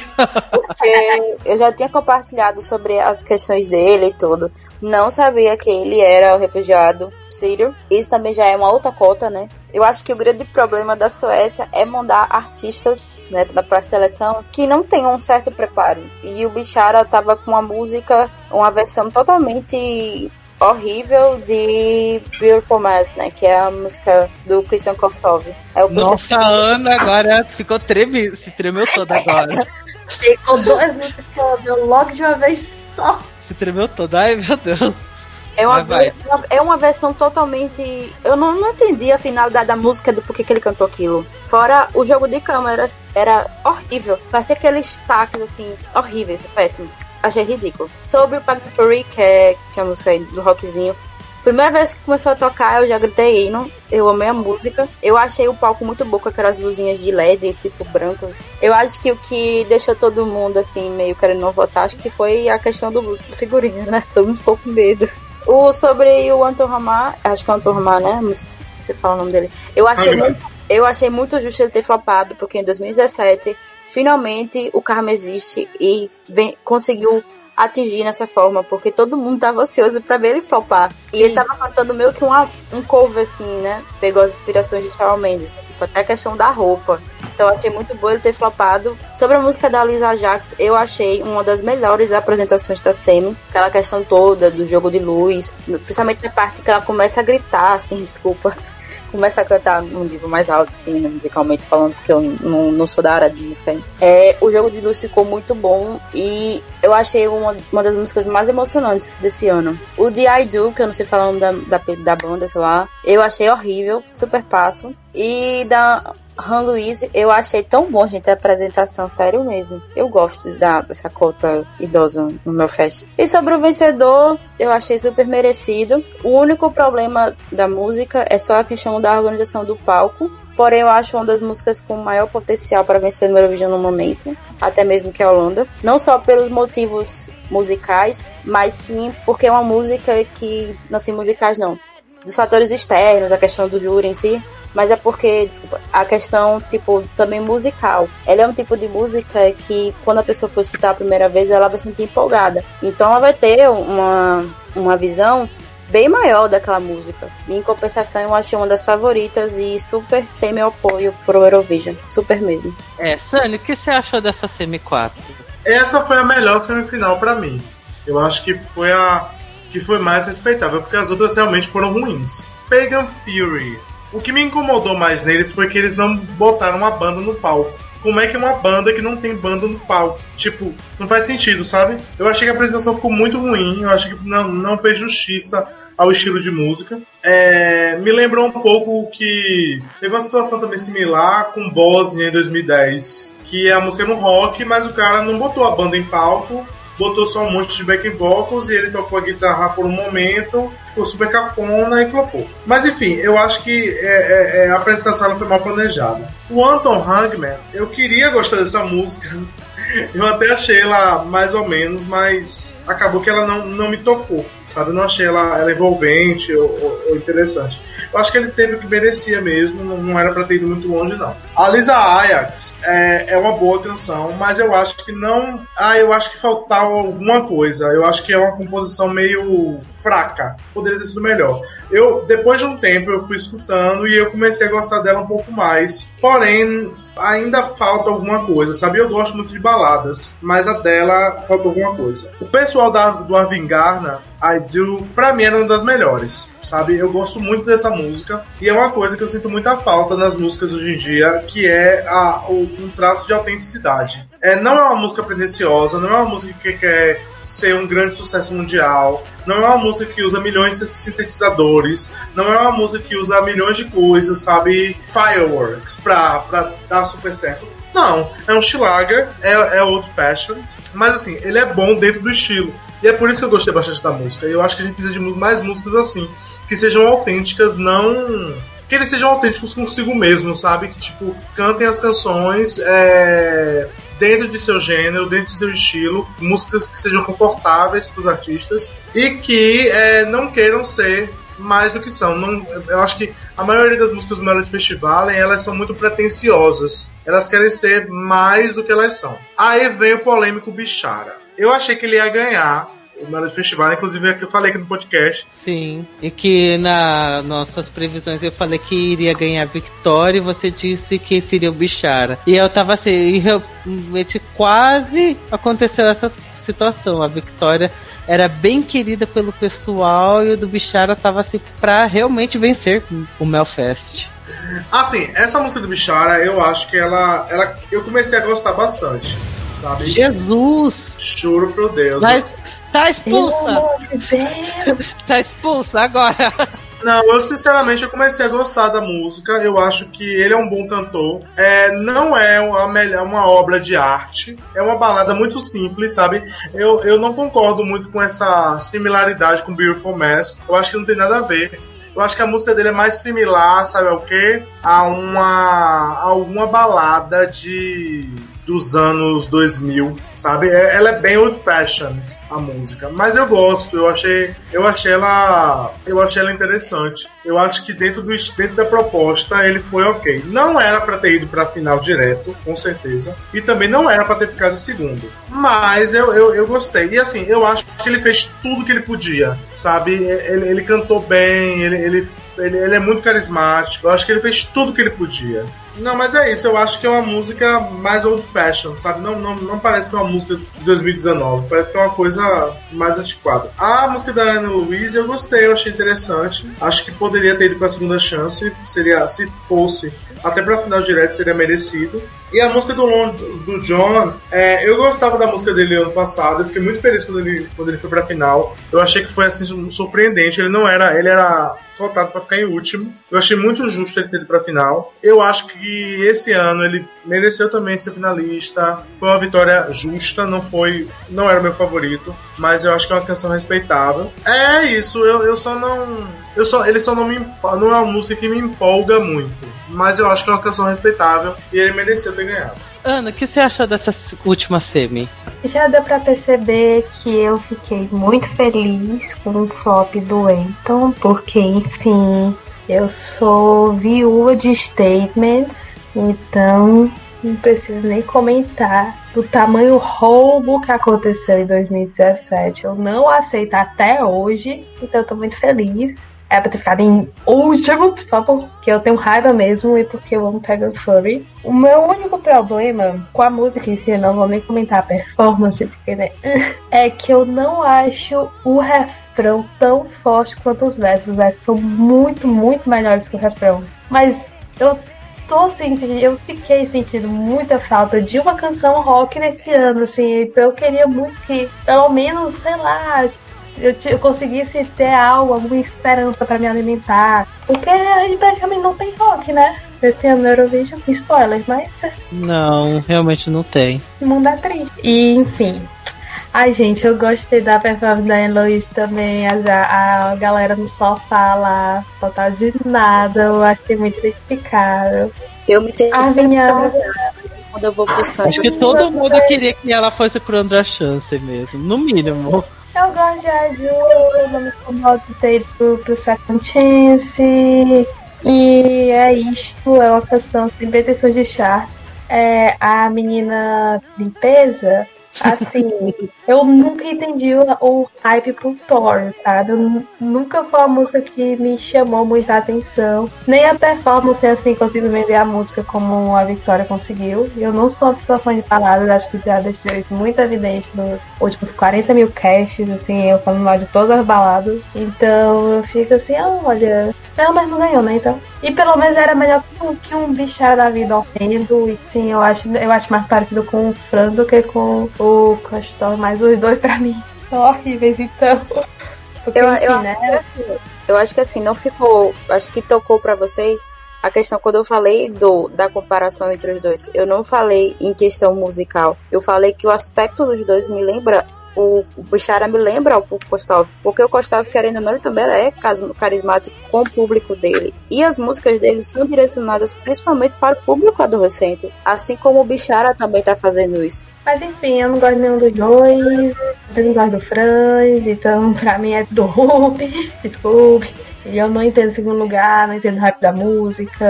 Porque eu já tinha compartilhado sobre as questões dele e tudo. Não sabia que ele era o refugiado sírio. Isso também já é uma outra cota, né? Eu acho que o grande problema da Suécia é mandar artistas né, para a seleção que não tenham um certo preparo. E o Bichara tava com uma música, uma versão totalmente horrível de Beautiful Mass, né? Que é a música do Christian Kostov. É o Nossa, a Ana agora ficou treme, se tremeu toda agora. Ficou duas músicas que ela deu logo de uma vez só. Se tremeu toda. Ai, meu Deus. É uma, Vai, vai. é uma versão totalmente. Eu não, não entendi a finalidade da música do porquê que ele cantou aquilo. Fora o jogo de câmeras, era horrível. Parecia aqueles taques assim, horríveis, péssimos. Achei ridículo. Sobre o Pag Fury, que é, que é a música aí do rockzinho. Primeira vez que começou a tocar, eu já gritei hino. Eu amei a música. Eu achei o palco muito bom com aquelas luzinhas de LED, tipo, brancas. Eu acho que o que deixou todo mundo, assim, meio querendo não votar, acho que foi a questão do, do figurino, né? Todo mundo ficou com medo. O, sobre o Anton Ramar, acho que é o Anton Ramar, né? Não sei se você fala o nome dele. Eu achei, muito, eu achei muito justo ele ter flopado, porque em 2017, finalmente o Karma existe e vem, conseguiu atingir nessa forma, porque todo mundo tava ansioso pra ver ele flopar. E ele tava cantando meio que uma, um cover, assim, né? Pegou as inspirações de Shawn Mendes, tipo, até a questão da roupa. Então achei muito bom ele ter flopado. Sobre a música da Lisa Jax, eu achei uma das melhores apresentações da Semi. Aquela questão toda do jogo de luz, principalmente na parte que ela começa a gritar, assim, desculpa. Começa a cantar num nível mais alto, assim, né, musicalmente falando, porque eu não, não sou da área de música. É, o jogo de luz ficou muito bom e eu achei uma, uma das músicas mais emocionantes desse ano. O de I Do, que eu não sei falar o nome da, da, da banda, sei lá, eu achei horrível, super passo. E da Han Louise, eu achei tão bom, gente, a apresentação, sério mesmo. Eu gosto da, dessa cota idosa no meu fest. E sobre o vencedor, eu achei super merecido. O único problema da música é só a questão da organização do palco. Porém, eu acho uma das músicas com maior potencial para vencer no Eurovision no momento, até mesmo que a Holanda. Não só pelos motivos musicais, mas sim porque é uma música que, não assim, musicais não, dos fatores externos, a questão do júri em si, mas é porque, desculpa, a questão, tipo, também musical. Ela é um tipo de música que, quando a pessoa for escutar a primeira vez, ela vai se sentir empolgada. Então, ela vai ter uma, uma visão bem maior daquela música. Em compensação, eu achei uma das favoritas e super tem meu apoio pro Eurovision. Super mesmo. É, Sani, o que você achou dessa semi-4? Essa foi a melhor semifinal pra mim. Eu acho que foi a que foi mais respeitável, porque as outras realmente foram ruins. Pagan Fury. O que me incomodou mais neles foi que eles não botaram uma banda no palco. Como é que uma banda que não tem banda no palco? Tipo, não faz sentido, sabe? Eu achei que a apresentação ficou muito ruim, eu acho que não, não fez justiça ao estilo de música. É, me lembrou um pouco que teve uma situação também similar com Bosnia em 2010, que a música é no rock, mas o cara não botou a banda em palco botou só um monte de back vocals e ele tocou a guitarra por um momento, ficou super cafona e flopou. Mas enfim, eu acho que é, é, é, a apresentação foi mal planejada. O Anton Hagman, eu queria gostar dessa música. Eu até achei ela mais ou menos, mas acabou que ela não, não me tocou, sabe? Eu não achei ela, ela envolvente ou, ou- ou interessante. Eu acho que ele teve o que merecia mesmo, não, não era pra ter ido muito longe, não. A Lisa Ajax é, é uma boa canção, mas eu acho que não. Ah, eu acho que faltava alguma coisa. Eu acho que é uma composição meio fraca. Poderia ter sido melhor. Eu, depois de um tempo, eu fui escutando e eu comecei a gostar dela um pouco mais. Porém, ainda falta alguma coisa, sabe? Eu gosto muito de baladas, mas a dela falta alguma coisa. O pessoal da, do Arvin Garner, I Do, pra mim era uma das melhores, sabe? Eu gosto muito dessa música e é uma coisa que eu sinto muita falta nas músicas hoje em dia, que é a, o, um traço de autenticidade. É, não é uma música pretensiosa, não é uma música que quer ser um grande sucesso mundial, não é uma música que usa milhões de sintetizadores, não é uma música que usa milhões de coisas, sabe? Fireworks pra, pra dar super certo. Não, é um Schlager, é, é old fashioned, mas assim, ele é bom dentro do estilo. E é por isso que eu gostei bastante da música. Eu acho que a gente precisa de mais músicas assim, que sejam autênticas, não. Que eles sejam autênticos consigo mesmo, sabe? Que tipo, cantem as canções é, dentro de seu gênero, dentro de seu estilo, músicas que sejam confortáveis para os artistas e que é, não queiram ser mais do que são. Não, eu acho que a maioria das músicas do Melody Festival elas são muito pretensiosas. Elas querem ser mais do que elas são. Aí vem o polêmico Bichara. Eu achei que ele ia ganhar o Melody Festival, inclusive é que eu falei aqui no podcast. Sim. E que na nossas previsões eu falei que iria ganhar a vitória e você disse que seria o Bichara. E eu tava assim, e realmente quase aconteceu essa situação. A Victoria era bem querida pelo pessoal e o do Bichara tava assim pra realmente vencer o Melfest. Assim, essa música do Bichara, eu acho que ela, ela. Eu comecei a gostar bastante, sabe? Jesus! Juro pro Deus. Tá, tá expulsa! de. Tá expulsa agora! Não, eu sinceramente eu comecei a gostar da música. Eu acho que ele é um bom cantor. É, não é uma, melhor, uma obra de arte. É uma balada muito simples, sabe? Eu, eu não concordo muito com essa similaridade com Beautiful Mess. Eu acho que não tem nada a ver. Eu acho que a música dele é mais similar, sabe ao quê? A uma, a uma balada de dos anos 2000, sabe? É- Ela é bem old fashioned a música, mas eu gosto. Eu achei, eu achei ela, eu achei ela interessante. Eu acho que dentro do dentro da proposta ele foi ok. Não era pra ter ido pra final direto, com certeza, e também não era pra ter ficado em segundo. Mas eu, eu, eu gostei. E assim, eu acho que ele fez tudo que ele podia, sabe? Ele, ele cantou bem, ele, ele ele, ele é muito carismático. Eu acho que ele fez tudo que ele podia. Não, mas é isso. Eu acho que é uma música mais old fashion, sabe? Não, não, não parece que é uma música de 2019. Parece que é uma coisa mais antiquada. A música da Ana Louise eu gostei, eu achei interessante. Acho que poderia ter ido pra segunda chance. Seria, se fosse até pra final direto, seria merecido. E a música do, Lon- do John, é, eu gostava da música dele ano passado. Eu fiquei muito feliz quando ele, quando ele foi pra final. Eu achei que foi assim surpreendente. Ele não era, ele era cotado para ficar em último. Eu achei muito justo ele ter ido pra final. Eu acho que esse ano ele mereceu também ser finalista. Foi uma vitória justa, não foi, não era o meu favorito, mas eu acho que é uma canção respeitável. É isso, eu, eu só não, eu só, ele só não me, não é uma música que me empolga muito, mas eu acho que é uma canção respeitável e ele mereceu ter ganhado. Ana, o que você achou dessa última semi? Já deu pra perceber que eu fiquei muito feliz com o flop do Anton, porque, enfim, eu sou viúva de statements, então não preciso nem comentar do tamanho roubo que aconteceu em 2017. Eu não aceito até hoje, então tô muito feliz. É ficado em último, só porque eu tenho raiva mesmo e porque eu amo Pega Furry. O meu único problema com a música em si, eu não vou nem comentar a performance, porque né, é que eu não acho o refrão tão forte quanto os versos. Os versos são muito, muito melhores que o refrão. Mas eu tô sentindo, eu fiquei sentindo muita falta de uma canção rock nesse ano, assim, então eu queria muito que, pelo menos, sei lá, eu, eu conseguisse ter algo, alguma esperança pra me alimentar. Porque a gente praticamente não tem rock, né? Esse ano no Eurovision, spoiler, mas Não, realmente não tem. o mundo é triste. E, enfim. Ai, gente, eu gostei da performance da Eloise também. A, a galera no sofá lá, total de nada. Eu achei muito identificável. Eu me sinto A bem minha- quando eu vou buscar. Acho que todo mundo queria que ela fosse pro Andra Chance mesmo, no mínimo. Eu gosto de Aju, não me incomodo de ter ido pro, pro Second Chance. E é isto, é uma canção que tem pretensões de charts. É a menina limpeza, assim, eu nunca entendi o, o hype pro Thor, sabe? Eu nu- nunca foi uma música que me chamou muita atenção. Nem a performance, assim, consigo vender a música como a Victoria conseguiu. Eu não sou só fã de baladas, acho que já deixou isso muito evidente nos últimos 40 mil casts, assim, eu falando mal de todas as baladas. Então eu fico assim, ah, olha, não, mas não ganhou, né? Então. E pelo menos era melhor que um, que bichar da vida horrendo. E sim, eu acho, eu acho mais parecido com o Fran do que com o Castor, mas os dois pra mim são horríveis, então. Porque, Eu, enfim, eu, né? eu acho que assim, não ficou. Acho que tocou pra vocês a questão quando eu falei do, da comparação entre os dois. Eu não falei em questão musical. Eu falei que o aspecto dos dois me lembra. O, o Bichara me lembra o Kostov, porque o Kostov, querendo ou não, ele também é carismático com o público dele. E as músicas dele são direcionadas principalmente para o público adolescente, assim como o Bichara também tá fazendo isso. Mas enfim, eu não gosto nenhum dos dois. Eu não gosto do Franz, então pra mim é Dope, desculpe. E eu não entendo o segundo lugar, não entendo o rap da música.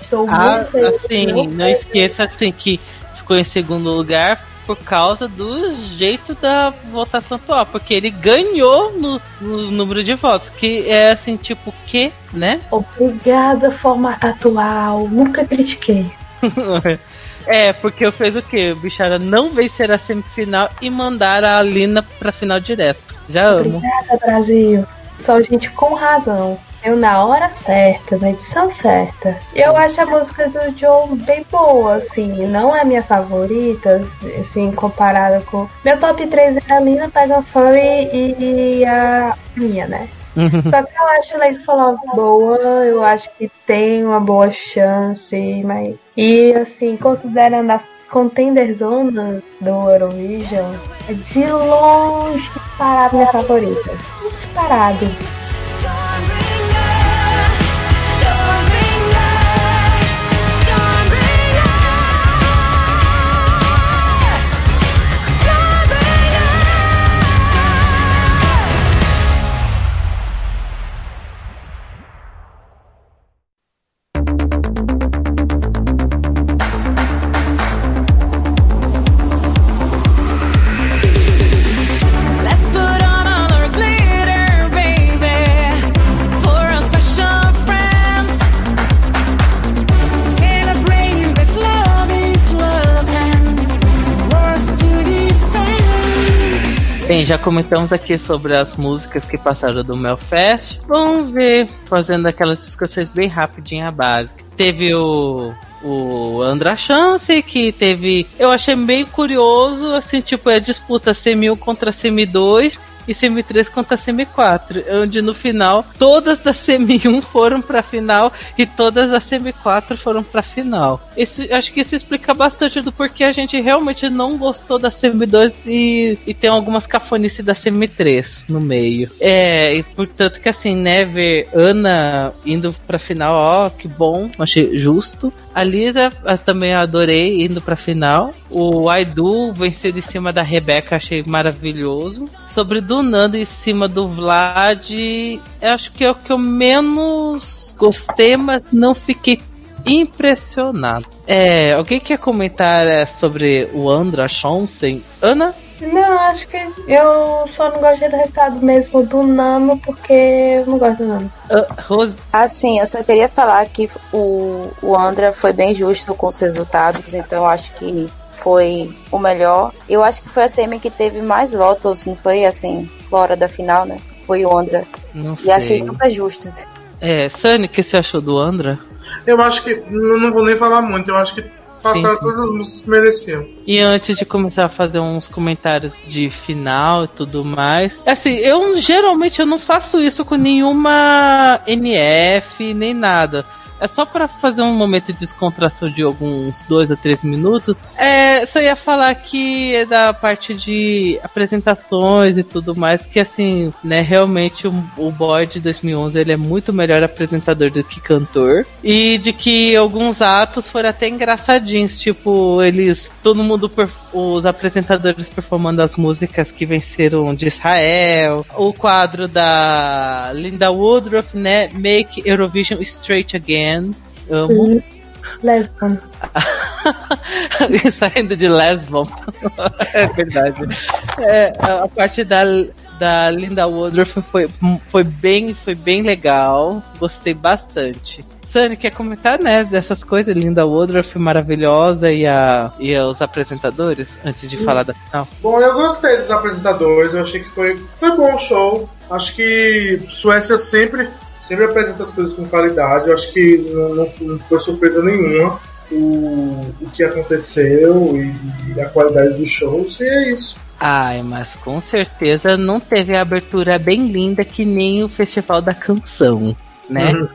Estou Ah, muito feliz. assim, muito não esqueça assim que ficou em segundo lugar por causa do jeito da votação atual, porque ele ganhou no, no número de votos, que é assim, tipo, que, né? Obrigada, formato atual. Nunca critiquei. é, porque eu fez o quê? O Bichara não vencer a semifinal e mandar a Alina pra final direto. Já amo. Obrigada, Brasil. Só gente com razão. Eu na hora certa, na edição certa. Eu acho a música do Joe bem boa, assim. Não é a minha favorita, assim, comparada com. Meu top 3 é a Lina, Pega Furry e a minha, né? Só que eu acho Lady Fall Off boa, eu acho que tem uma boa chance, mas. E assim, considerando as contender zona do Eurovision, é de longe disparado minha favorita. Disparado. Bem, já comentamos aqui sobre as músicas que passaram do Melfest. Vamos ver, fazendo aquelas discussões bem rapidinha básica. Teve o, o Andra Chance, que teve. Eu achei bem curioso, assim, tipo, é a disputa semi 1 contra semi 2 e semi 3 contra semi 4. Onde no final todas da semi 1 foram pra final e todas da semi 4 foram pra final. Isso, acho que isso explica bastante do porquê a gente realmente não gostou da semi 2 e, e tem algumas cafonices da semi 3 no meio. É, e portanto que assim, né, ver Ana indo pra final, ó, que bom, achei justo. A Lisa também adorei indo pra final. O Aidu vencendo em cima da Rebeca, achei maravilhoso. Sobre do Nando em cima do Vlad, eu acho que é o que eu menos gostei, mas não fiquei impressionado. É, alguém quer comentar é, sobre o Andra Schonsen? Ana? Não, acho que eu só não gostei do resultado mesmo do Nano, porque eu não gosto do Nano. Ah, Rose? Assim, eu só queria falar que o, o Andra foi bem justo com os resultados, então eu acho que foi o melhor. Eu acho que foi a semi que teve mais votos, não foi assim, fora da final, né? Foi o Andra. Não E achei sei. super justo. É, Sunny, o que você achou do Andra? Eu acho que. Não, não vou nem falar muito, eu acho que passaram sim. todas as músicas que mereciam. E antes de começar a fazer uns comentários de final e tudo mais, assim, eu geralmente eu não faço isso com nenhuma NF nem nada. É só pra fazer um momento de descontração de alguns dois ou três minutos. É, só ia falar que é da parte de apresentações e tudo mais, que assim, né, realmente o, o boy de 2011 ele é muito melhor apresentador do que cantor. E de que alguns atos foram até engraçadinhos, tipo, eles, todo mundo, perf- os apresentadores performando as músicas que venceram de Israel, o quadro da Linda Woodruff, né, Make Eurovision Straight Again. Amo. Lesbon. Saindo de Lesbon. é verdade. É, a a parte da, da Linda Woodruff foi, foi, bem, foi bem legal. Gostei bastante. Sani, quer comentar, né, dessas coisas? Linda Woodruff maravilhosa e, a, e os apresentadores, antes de falar da final? Bom, eu gostei dos apresentadores, eu achei que foi, foi bom o show. Acho que Suécia sempre, sempre apresenta as coisas com qualidade. Eu acho que não, não- não foi surpresa nenhuma o, o que aconteceu e, e a qualidade dos shows, e é isso. Ai, mas com certeza não teve a abertura bem linda que nem o Festival da Canção, né?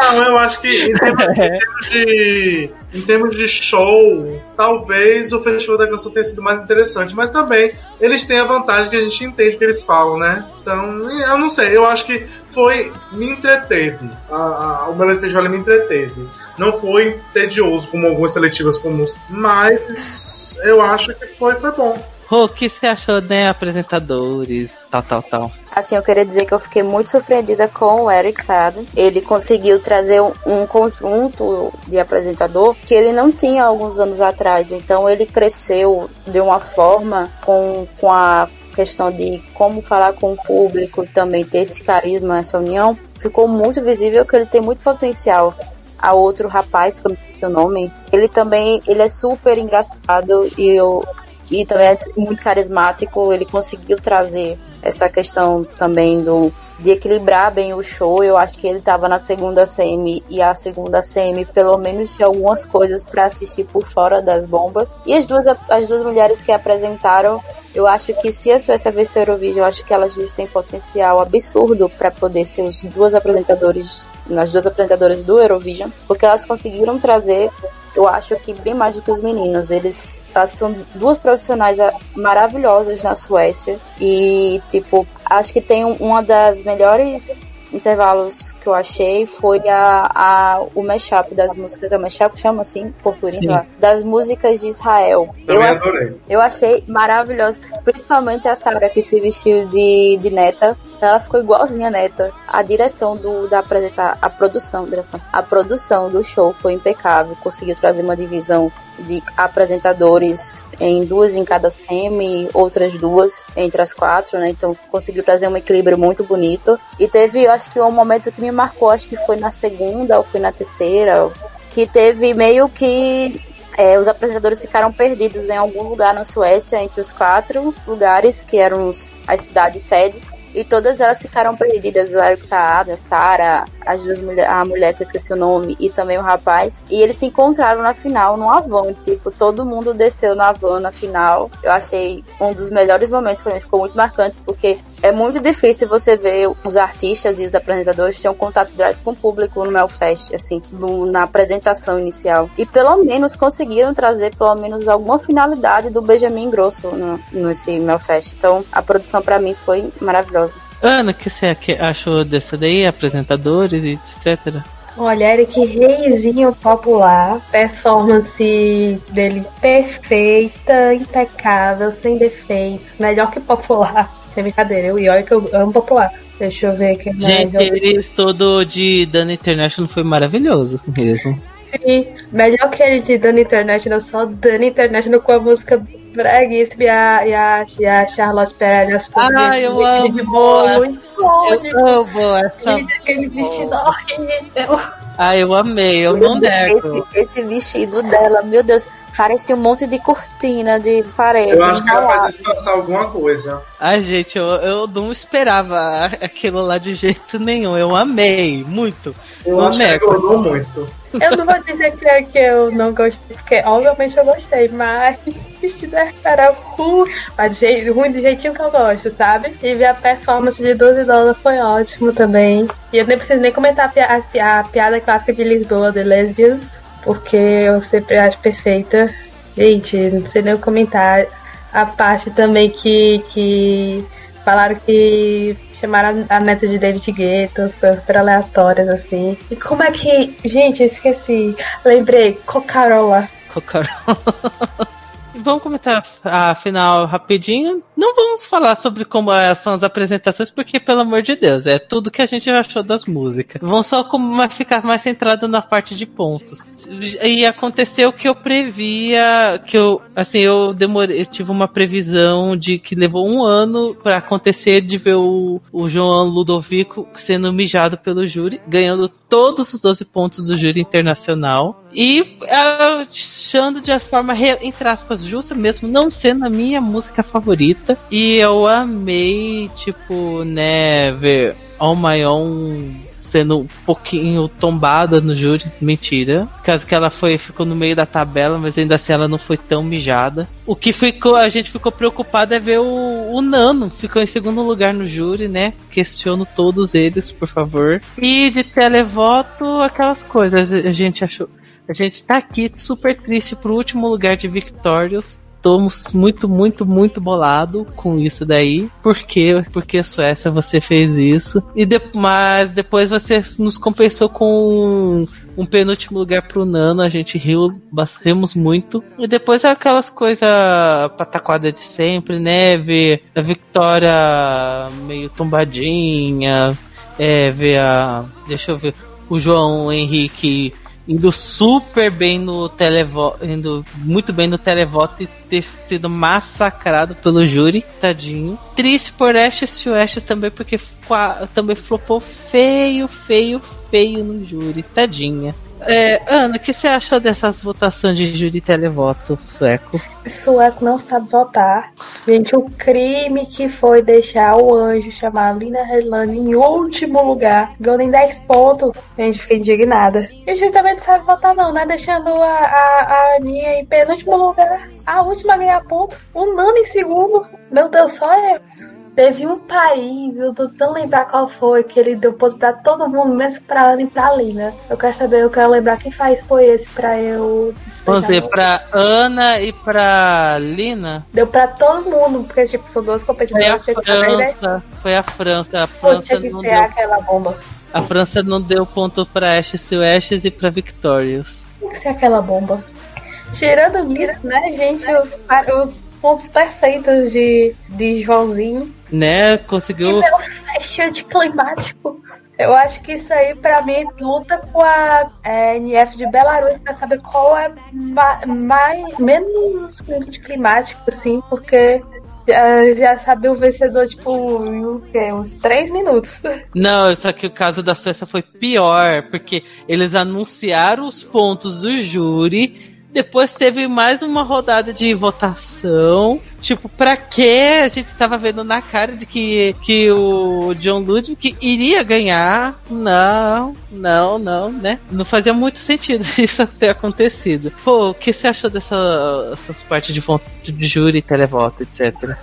Não, eu acho que em termos, em termos de, em termos de show, talvez o Festival da Canção tenha sido mais interessante, mas também eles têm a vantagem que a gente entende o que eles falam, né? Então, eu não sei, eu acho que foi. me entreteve. A, a, o Melody Festival me entreteve. Não foi tedioso como algumas seletivas com música, mas eu acho que foi, foi bom. Rô, o que você achou, né? Apresentadores, tal, tal, tal. Assim, eu queria dizer que eu fiquei muito surpreendida com o Eric Saade. Ele conseguiu trazer um, conjunto de apresentador que ele não tinha alguns anos atrás. Então, ele cresceu de uma forma com, com a questão de como falar com o público, também ter esse carisma, essa união. Ficou muito visível que ele tem muito potencial. A outro rapaz, que eu não sei seu nome, ele também ele é super engraçado e eu e também é muito carismático. Ele conseguiu trazer essa questão também do de equilibrar bem o show. Eu acho que ele estava na segunda semi e a segunda semi pelo menos tinha algumas coisas para assistir por fora das bombas. E as duas as duas mulheres que apresentaram, eu acho que se a Suécia vencer o Eurovision, eu acho que elas têm potencial absurdo para poder ser os duas apresentadores, as duas apresentadoras do Eurovision, porque elas conseguiram trazer eu acho que bem mais do que os meninos. Eles elas são duas profissionais ah, maravilhosas na Suécia. E, tipo, acho que tem um- uma das melhores intervalos que eu achei foi a, a o mashup das músicas, é mashup chama assim, português, lá, das músicas de Israel. Eu, Também a- adorei. eu achei maravilhoso, principalmente a Sarah que se vestiu de, de neta. Ela ficou igualzinha a neta. A direção do da apresentar, a produção, direção, a produção do show foi impecável. Conseguiu trazer uma divisão de apresentadores em duas em cada semi, outras duas entre as quatro, né? Então conseguiu trazer um equilíbrio muito bonito. E teve, eu acho que um momento que me marcou, acho que foi na segunda ou foi na terceira, que teve meio que é, os apresentadores ficaram perdidos em algum lugar na Suécia, entre os quatro lugares que eram as cidades sedes. E todas elas ficaram perdidas. O Eric Saada, Sara, as duas mulher, a mulher que eu esqueci o nome, e também o rapaz. E eles se encontraram na final, no Avon. Tipo, todo mundo desceu no Avon na final. Eu achei um dos melhores momentos pra mim. Ficou muito marcante, porque é muito difícil você ver os artistas e os apresentadores ter um contato direto com o público no Melfest, assim, no- na apresentação inicial. E pelo menos conseguiram trazer pelo menos alguma finalidade do Benjamin Grosso no, nesse Melfest. Então a produção pra mim foi maravilhosa. Ana, o que você achou dessa daí? Apresentadores e etc. Olha, Eric Reizinho popular, performance dele perfeita, impecável, sem defeitos, melhor que popular. Sem brincadeira, eu, e olha que eu amo popular. Deixa eu ver aqui. Gente, ele todo de Dana International foi maravilhoso mesmo. Sim, melhor que ele de Dana International, só Dana International com a música breguíssima e a, e a, e a Charlotte Perez. Ah, eu De amo. boa, muito bom. Eu amo essa. Aquele vestido horrível. Ah, eu amei, eu não nego. Esse, esse vestido dela, meu Deus. Parecia um monte de cortina de parede. Eu acho que era pra disfarçar alguma coisa. Ai, gente, eu, eu não esperava aquilo lá de jeito nenhum. Eu amei muito. Eu Não acho que amei. agradou muito. Eu não vou dizer que, é que eu não gostei, porque obviamente eu gostei, mas vestido era ruim, mas de jeito, ruim do jeitinho que eu gosto, sabe? E ver a performance de 12 dólares foi ótimo também. E eu nem preciso nem comentar a, pi- a pi- a piada clássica de Lisboa, The Lesbians, porque eu sempre acho perfeita. Gente, não sei nem comentar. A parte também que, que falaram que chamaram a neta de David Guetta, as coisas super aleatórias assim. E como é que. Gente, eu esqueci. Lembrei, Cocarola. Cocarola. Vamos comentar a final rapidinho. Não vamos falar sobre como é- são as apresentações, porque, pelo amor de Deus, é tudo que a gente achou das músicas. Vamos só ficar mais centrado na parte de pontos. E aconteceu o que eu previa, que eu, assim, eu demorei, eu tive uma previsão de que levou um ano pra acontecer de ver o, o João Ludovico sendo mijado pelo júri, ganhando todos os 12 pontos do júri internacional. E ah, achando de forma, re- entre aspas, justa, mesmo não sendo a minha música favorita. E eu amei, tipo, né, ver All My Own sendo um pouquinho tombada no júri. Mentira. Caso que ela foi, ficou no meio da tabela, mas ainda assim ela não foi tão mijada. O que ficou, a gente ficou preocupado é ver o, o Nano. Ficou em segundo lugar no júri, né? Questiono todos eles, por favor. E de televoto, aquelas coisas. A gente achou. A gente tá aqui super triste pro último lugar de Victorious. Estamos muito, muito, muito bolado com isso daí. Por quê? Porque Suécia você fez isso. E de- mas depois você nos compensou com um, penúltimo lugar pro Nano. A gente riu, rimos muito. E depois aquelas coisas pataquada de sempre, né? Ver a Victoria meio tombadinha. É, ver a. Deixa eu ver. O João Henrique indo super bem no televoto, indo muito bem no televoto e ter sido massacrado pelo júri, tadinho. Triste por Ashes to Ashes também, porque também flopou feio, feio, feio no júri, tadinha. É, Ana, o que você achou dessas votações de júri televoto, sueco? Sueco não sabe votar. Gente, o crime que foi deixar o anjo chamar Lina Helane em último lugar, ganhou nem 10 pontos. Gente, fiquei indignada. E o juiz também não sabe votar, não, né? Deixando a, a, a Aninha em penúltimo lugar, a última a ganhar ponto, o Nano em segundo. Meu Deus, só é. Teve um país, eu tô tão lembrar qual foi, que ele deu ponto pra todo mundo, menos pra Ana e pra Lina. Eu quero saber, eu quero lembrar que país foi esse pra eu. Despejar. pra Ana e pra Lina, Deu pra todo mundo, porque tipo, são duas foi a. Tinha né? França. Foi a França. A França tinha que não ser deu aquela bomba. A França não deu ponto pra Ashes to Ashes e pra Victorious. Tinha que ser aquela bomba. Tirando isso, né, gente, os, os pontos perfeitos de, de Joãozinho. Né? E Conseguiu. meu fechante climático. Eu acho que isso aí, pra mim, luta com a é, NF de Belarus pra saber qual é ma- mais, menos climático, assim, porque já, já sabe o vencedor, tipo, em o quê? uns três minutos. Não, só que o caso da Suécia foi pior, porque eles anunciaram os pontos do júri. Depois teve mais uma rodada de votação. Tipo, pra quê? A gente tava vendo na cara de que, que o John Ludwig iria ganhar. Não, não, não, né? Não fazia muito sentido isso ter acontecido. Pô, o que você achou dessa- dessas partes de, de júri, televoto, etc?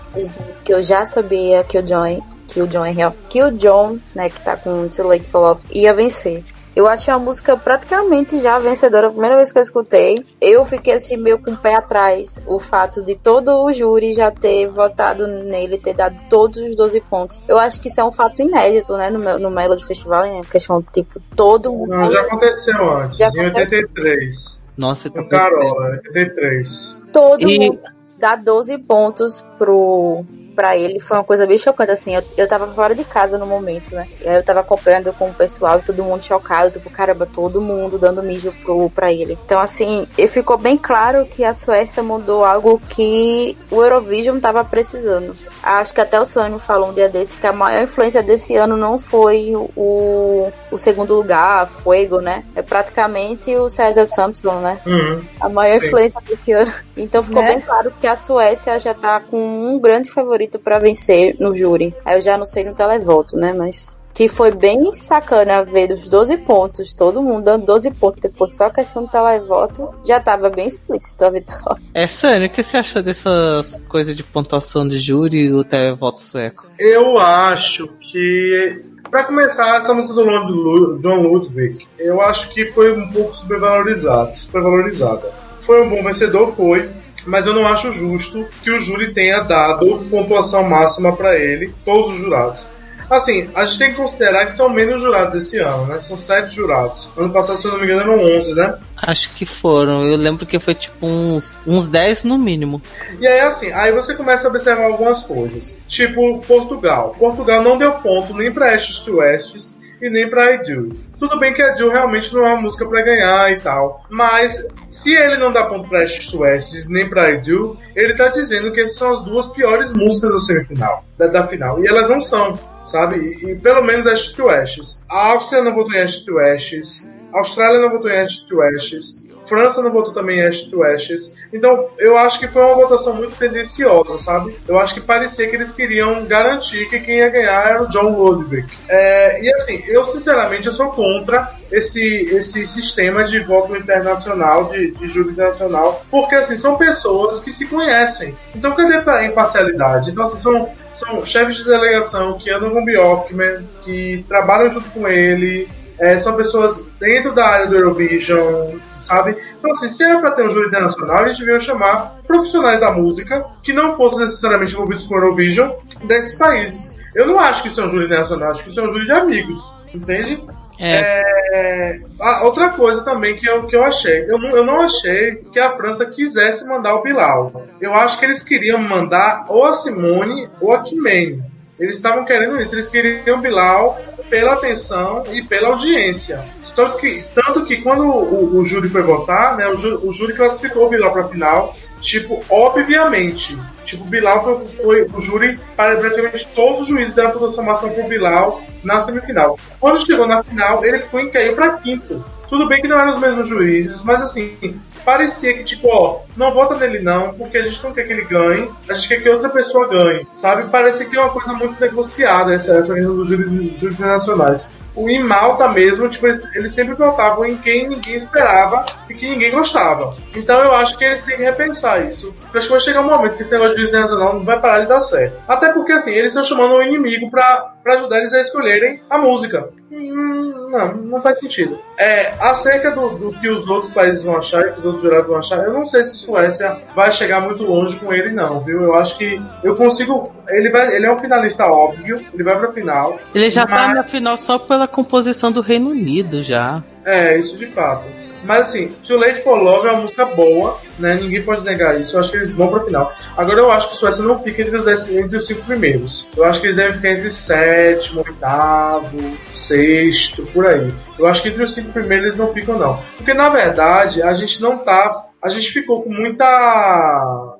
que eu já sabia que o John, que o John é real, que o John, né, que tá com Too Late for Love, ia vencer. Eu achei a música praticamente já vencedora. A primeira vez que eu escutei, eu fiquei assim meio com o pé atrás. O fato de todo o júri já ter votado nele, ter dado todos os 12 pontos. Eu acho que isso é um fato inédito, né, no, no Melody Festival, né? Questão, tipo, todo mundo. Não, já aconteceu antes, Já em 83. Nossa, Com Carola, 83. todo E- mundo dá 12 pontos pro pra ele foi uma coisa bem chocante, assim. Eu, eu tava fora de casa no momento, né? E aí eu tava acompanhando com o pessoal, todo mundo chocado, tipo, caramba, todo mundo dando mijo pro, pra ele. Então, assim, e ficou bem claro que a Suécia mudou algo que o Eurovision tava precisando. Acho que até o Sânio falou um dia desse que a maior influência desse ano não foi o, o segundo lugar, Fuego, né? É praticamente o César Sampson, né? Uhum. A maior Sim. influência desse ano. Então ficou Né? bem claro que a Suécia já tá com um grande favorito pra vencer no júri. Aí eu já não sei no televoto, né? Mas que foi bem sacana ver dos 12 pontos, todo mundo dando 12 pontos, depois só a questão do televoto, já tava bem explícito a vitória. É sério, o que você achou dessas coisas de pontuação de júri e o televoto sueco? Eu acho que, pra começar, essa música do Lon- Lu- John Ludwig, eu acho que foi um pouco supervalorizada. supervalorizada. Foi um bom vencedor, foi, mas eu não acho justo que o júri tenha dado pontuação máxima pra ele, todos os jurados. Assim, a gente tem que considerar que são menos jurados esse ano, né? São sete jurados. Ano passado, se eu não me engano, eram 11, né? Acho que foram. Eu lembro que foi tipo uns, uns 10 no mínimo. E aí, assim, aí você começa a observar algumas coisas. Tipo, Portugal. Portugal não deu ponto nem pra Ashes to Ashes e nem pra Do. Tudo bem que a Jill realmente não é uma música pra ganhar e tal. Mas se ele não dá ponto pra to Ashes nem pra Do, ele tá dizendo que essas são as duas piores músicas da semifinal, da, da final. E elas não são, sabe? E, e pelo menos to Ashes. A Áustria não votou em to Ashes. A Austrália não votou em to Ashes. França não votou também Ashes to Ashes. Então, eu acho que foi uma votação muito tendenciosa, sabe? Eu acho que parecia que eles queriam garantir que quem ia ganhar era o John Ludwig. É, e assim, eu sinceramente eu sou contra esse, esse sistema de voto internacional, de, de júri internacional, porque assim, são pessoas que se conhecem. Então, cadê a imparcialidade? Então, assim, são, são chefes de delegação que andam com o Bjorkman, que trabalham junto com ele, é, são pessoas dentro da área do Eurovision, sabe? Então, assim, se era para ter um júri internacional, eles deviam chamar profissionais da música que não fossem necessariamente envolvidos com o Eurovision desses países. Eu não acho que isso é um júri internacional, acho que isso é um júri de amigos, entende? É, É, ah, outra coisa também que eu, que eu achei. Eu não, eu não achei que a França quisesse mandar o Bilal. Eu acho que eles queriam mandar ou a Simone ou a Kimene. Eles estavam querendo isso, eles queriam o Bilal pela atenção e pela audiência. Só que, tanto que quando o, o júri foi votar, né, o, ju- o júri classificou o Bilal para final, tipo, obviamente. Tipo, o Bilal foi, foi o júri, para praticamente todos os juízes deram a pontuação máxima pro Bilal na semifinal. Quando chegou na final, ele foi e caiu para quinto. Tudo bem que não eram os mesmos juízes, mas assim, parecia que, tipo, ó, não vota nele não, porque a gente não quer que ele ganhe, a gente quer que outra pessoa ganhe, sabe? Parece que é uma coisa muito negociada essa, essa questão dos júris, júris internacionais. O em Malta mesmo, tipo, eles, eles sempre votavam em quem ninguém esperava e que ninguém gostava. Então eu acho que eles têm que repensar isso. Eu acho que vai chegar um momento que esse negócio de internacional não vai parar de dar certo. Até porque, assim, eles estão chamando o inimigo pra ajudar eles a escolherem a música. Hum, não, não faz sentido. É, acerca do, do que os outros países vão achar e que os outros jurados vão achar, eu não sei se Suécia vai chegar muito longe com ele, não, viu? Eu acho que eu consigo. Ele, vai, ele é um finalista óbvio, ele vai pra final. ele já tá Mas- na final só pela composição do Reino Unido já. É, isso de fato. Mas assim, Too Late for Love é uma música boa, né? Ninguém pode negar isso. Eu acho que eles vão pra final. Agora eu acho que Suécia não fica entre os, dez- entre os cinco primeiros. Eu acho que eles devem ficar entre sétimo, oitavo, sexto, por aí. Eu acho que entre os cinco primeiros eles não ficam, não. Porque na verdade a gente não tá. A gente ficou com muita.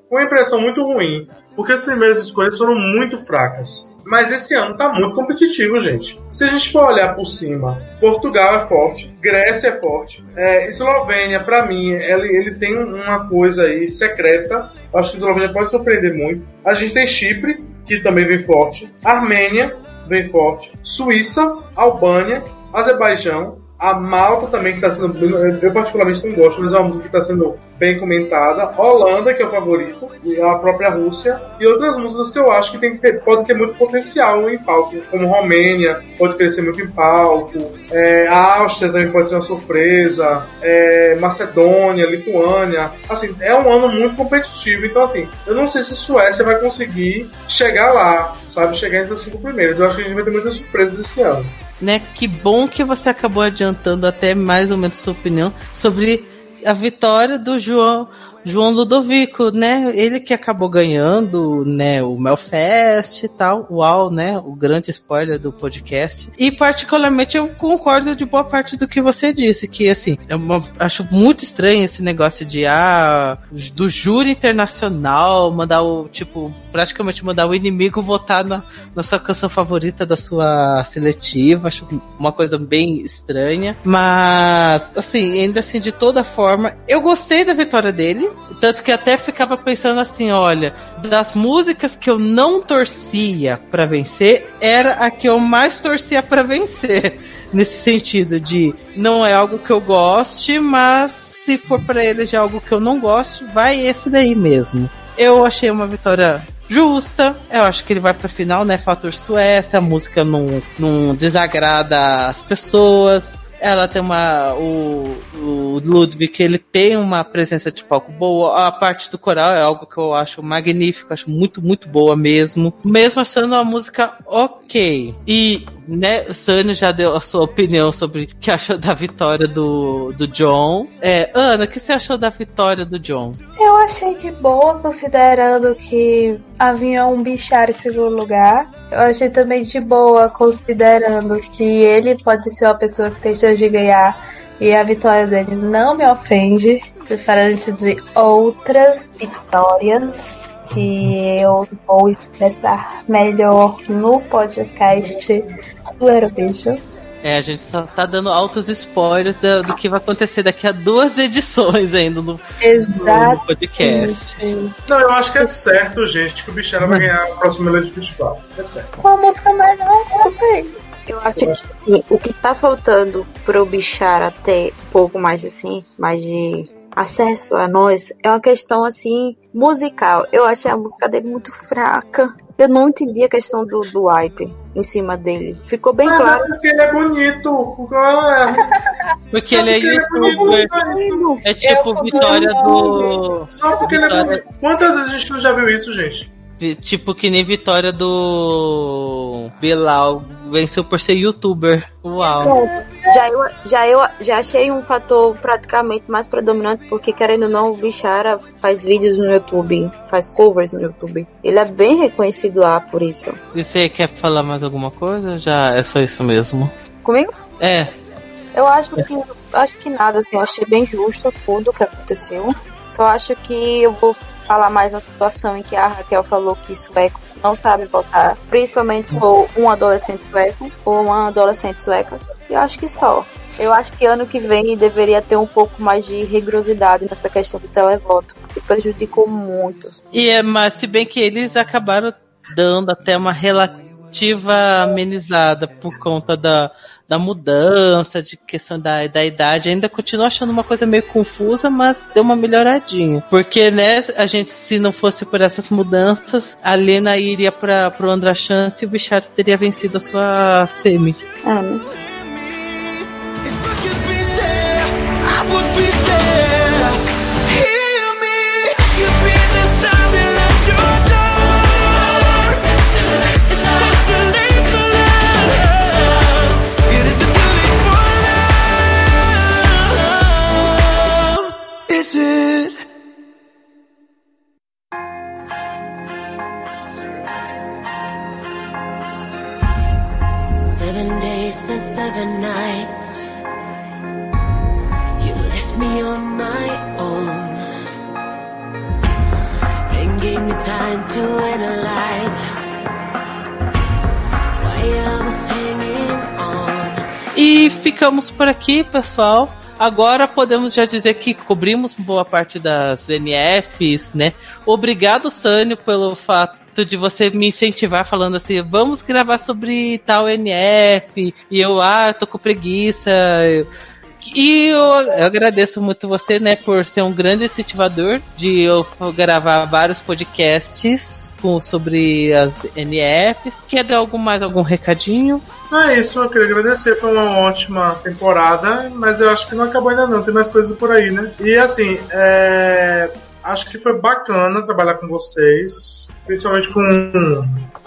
com uma impressão muito ruim. Porque as primeiras escolhas foram muito fracas. Mas esse ano tá muito competitivo, gente. Se a gente for olhar por cima, Portugal é forte, Grécia é forte, é, Eslovênia, pra mim, ele, ele tem uma coisa aí secreta. Acho que a Eslovênia pode surpreender muito. A gente tem Chipre, que também vem forte, Armênia vem forte, Suíça, Albânia, Azerbaijão, a Malta também, que está sendo. Eu particularmente não gosto, mas é uma música que está sendo bem comentada. Holanda, que é o favorito, e a própria Rússia, e outras músicas que eu acho que tem que ter, podem ter muito potencial em palco, como Romênia, pode crescer muito em palco, é, a Áustria também pode ser uma surpresa, é, Macedônia, Lituânia. Assim, é um ano muito competitivo, então assim, eu não sei se Suécia vai conseguir chegar lá, sabe? Chegar entre os cinco primeiros. Eu acho que a gente vai ter muitas surpresas esse ano. Né? Que bom que você acabou adiantando até mais ou menos sua opinião sobre a vitória do João João Ludovico, né? Ele que acabou ganhando, né, o Melfest e tal. Uau, né? O grande spoiler do podcast. E particularmente eu concordo de boa parte do que você disse, que assim, eu uma- acho muito estranho esse negócio de ah, do júri internacional mandar o tipo praticamente mandar o inimigo votar na, na sua canção favorita da sua seletiva. Acho uma coisa bem estranha. Mas, assim, ainda assim, de toda forma, eu gostei da vitória dele. Tanto que até ficava pensando assim: olha, das músicas que eu não torcia pra vencer, era a que eu mais torcia pra vencer. Nesse sentido de não é algo que eu goste, mas se for pra ele já algo que eu não gosto, vai esse daí mesmo. Eu achei uma vitória justa. Eu acho que ele vai pra final, né? Fator Suécia, a música não, não desagrada as pessoas. Ela tem uma. O, o Ludwig, ele tem uma presença de palco boa. A parte do coral é algo que eu acho magnífico, acho muito, muito boa mesmo. Mesmo achando uma música ok. E, né, o Sânio já deu a sua opinião sobre o que achou da vitória do, do John. É, Ana, o que você achou da vitória do John? Eu achei de boa, considerando que havia um bichar em segundo lugar. Eu achei também de boa, considerando que ele pode ser uma pessoa que tem chance de ganhar e a vitória dele não me ofende, diferente de outras vitórias que eu vou expressar melhor no podcast do Eurovision. É, a gente só tá dando altos spoilers do, do que vai acontecer daqui a duas edições ainda no, no podcast. Não, eu acho que é certo, gente, que o Bichara vai ganhar a próxima Lady Festival. É certo. Com a música melhor também. Eu acho que assim, o que tá faltando pro Bichara ter um pouco mais assim, mais de acesso a nós, é uma questão assim, musical. Eu achei a música dele muito fraca. Eu não entendi a questão do, do hype em cima dele. Ficou bem Mas claro. é porque ele é bonito. Porque ele é youtuber. É tipo Eu- Vitória do. Só porque ele é Vitória- bonito. Quantas vezes a gente não já viu isso, gente? Tipo que nem Vitória do. Bilal venceu por ser youtuber. Uau. Já eu, já eu já achei um fator praticamente mais predominante, porque querendo ou não, o Bichara faz vídeos no YouTube, faz covers no YouTube. Ele é bem reconhecido lá por isso. E você quer falar mais alguma coisa? Já é só isso mesmo. Comigo? É, Eu acho que acho que nada, assim, eu achei bem justo tudo que aconteceu. Só acho que eu vou falar mais uma situação em que a Raquel falou que sueco não sabe votar, principalmente for um adolescente sueco ou uma adolescente sueca. Eu acho que só. Eu acho que ano que vem deveria ter um pouco mais de rigorosidade nessa questão do televoto, porque prejudicou muito. E é, mas se bem que eles acabaram dando até uma relativa amenizada por conta da, da mudança, de questão da, da idade, ainda continuo achando uma coisa meio confusa, mas deu uma melhoradinha. Porque, né, a gente, se não fosse por essas mudanças, a Lena iria para pro Andra Chance e o Bichara teria vencido a sua semi. É, né? Seven days and seven nights. You left me on my own and gave me time to analyze why I on. E ficamos por aqui, pessoal. Agora podemos já dizer que cobrimos boa parte das NFs, né? Obrigado, Sânio, pelo fato de você me incentivar falando assim, vamos gravar sobre tal NF. E eu, ah, tô com preguiça. E eu, eu agradeço muito você, né, por ser um grande incentivador de eu gravar vários podcasts com, sobre as NFs. Quer dar algum mais algum recadinho? É isso, eu queria agradecer. Foi uma ótima temporada, mas eu acho que não acabou ainda não. Tem mais coisas por aí, né? E assim, é, acho que foi bacana trabalhar com vocês, principalmente com.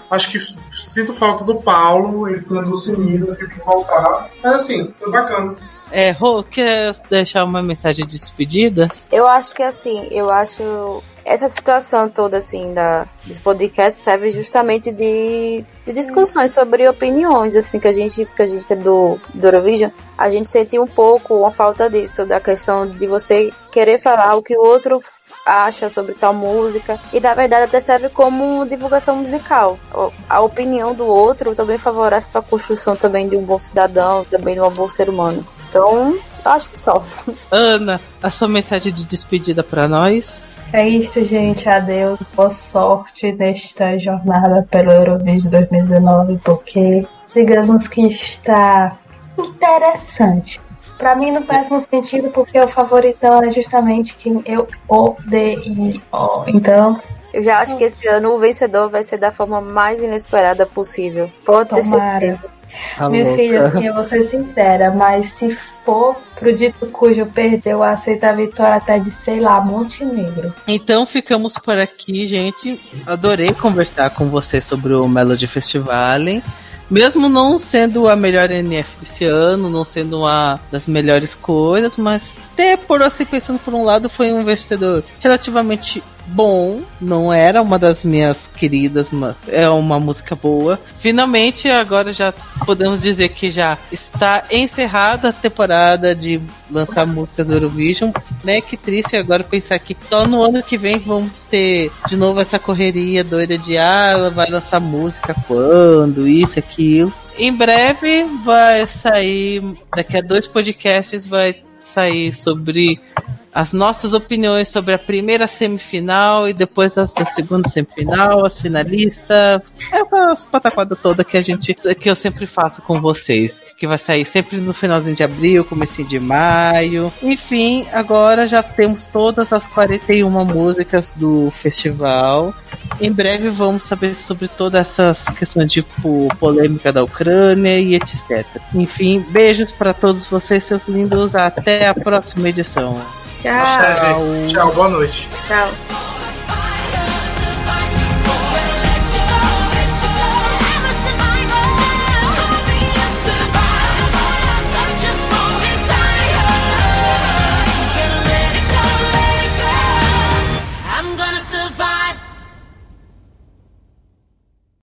Acho que sinto falta do Paulo, ele tendo sumido, eu fiquei com voltar. Mas assim, foi bacana. É, Rô, quer deixar uma mensagem de despedida? Eu acho que assim, eu acho essa situação toda assim da dos podcasts serve justamente de, de discussões sobre opiniões assim que a gente que a gente que é do, do Eurovision a gente sentiu um pouco uma falta disso da questão de você querer falar o que o outro acha sobre tal música e na verdade até serve como divulgação musical a opinião do outro também favorece para a construção também de um bom cidadão também de um bom ser humano então eu acho que só Ana, a sua mensagem de despedida pra nós? É isso, gente. Adeus. Boa sorte nesta jornada pelo Eurovision 2019, porque digamos que está interessante. Pra mim, no péssimo sentido, porque o favoritão é justamente quem eu odeio. Então, eu já acho que esse ano o vencedor vai ser da forma mais inesperada possível pode ter Tomara. certeza Tá minha louca. filha, assim, eu vou ser sincera, mas se for pro dito cujo perdeu, eu aceito a vitória até de, sei lá, Montenegro. Então ficamos por aqui, gente. Adorei conversar com você sobre o Melody Festival. Mesmo não sendo a melhor NF desse ano, não sendo uma das melhores coisas, mas até por assim pensando por um lado, foi um vencedor relativamente bom. Não era uma das minhas queridas, mas é uma música boa. Finalmente, agora já podemos dizer que já está encerrada a temporada de lançar músicas Eurovision, né? Que triste agora pensar que só no ano que vem vamos ter de novo essa correria doida de ah, vai lançar música quando, isso, aquilo. Em breve vai sair, daqui a dois podcasts vai sair sobre as nossas opiniões sobre a primeira semifinal e depois as da segunda semifinal, as finalistas, essa pataquada toda que a gente que eu sempre faço com vocês, que vai sair sempre no finalzinho de abril, comecinho de maio. Enfim, agora já temos todas as 41 músicas do festival. Em breve vamos saber sobre todas essas questões tipo polêmica da Ucrânia e etc. Enfim, beijos para todos vocês, seus lindos. Até a próxima edição. Tchau. Tchau, boa noite. Tchau.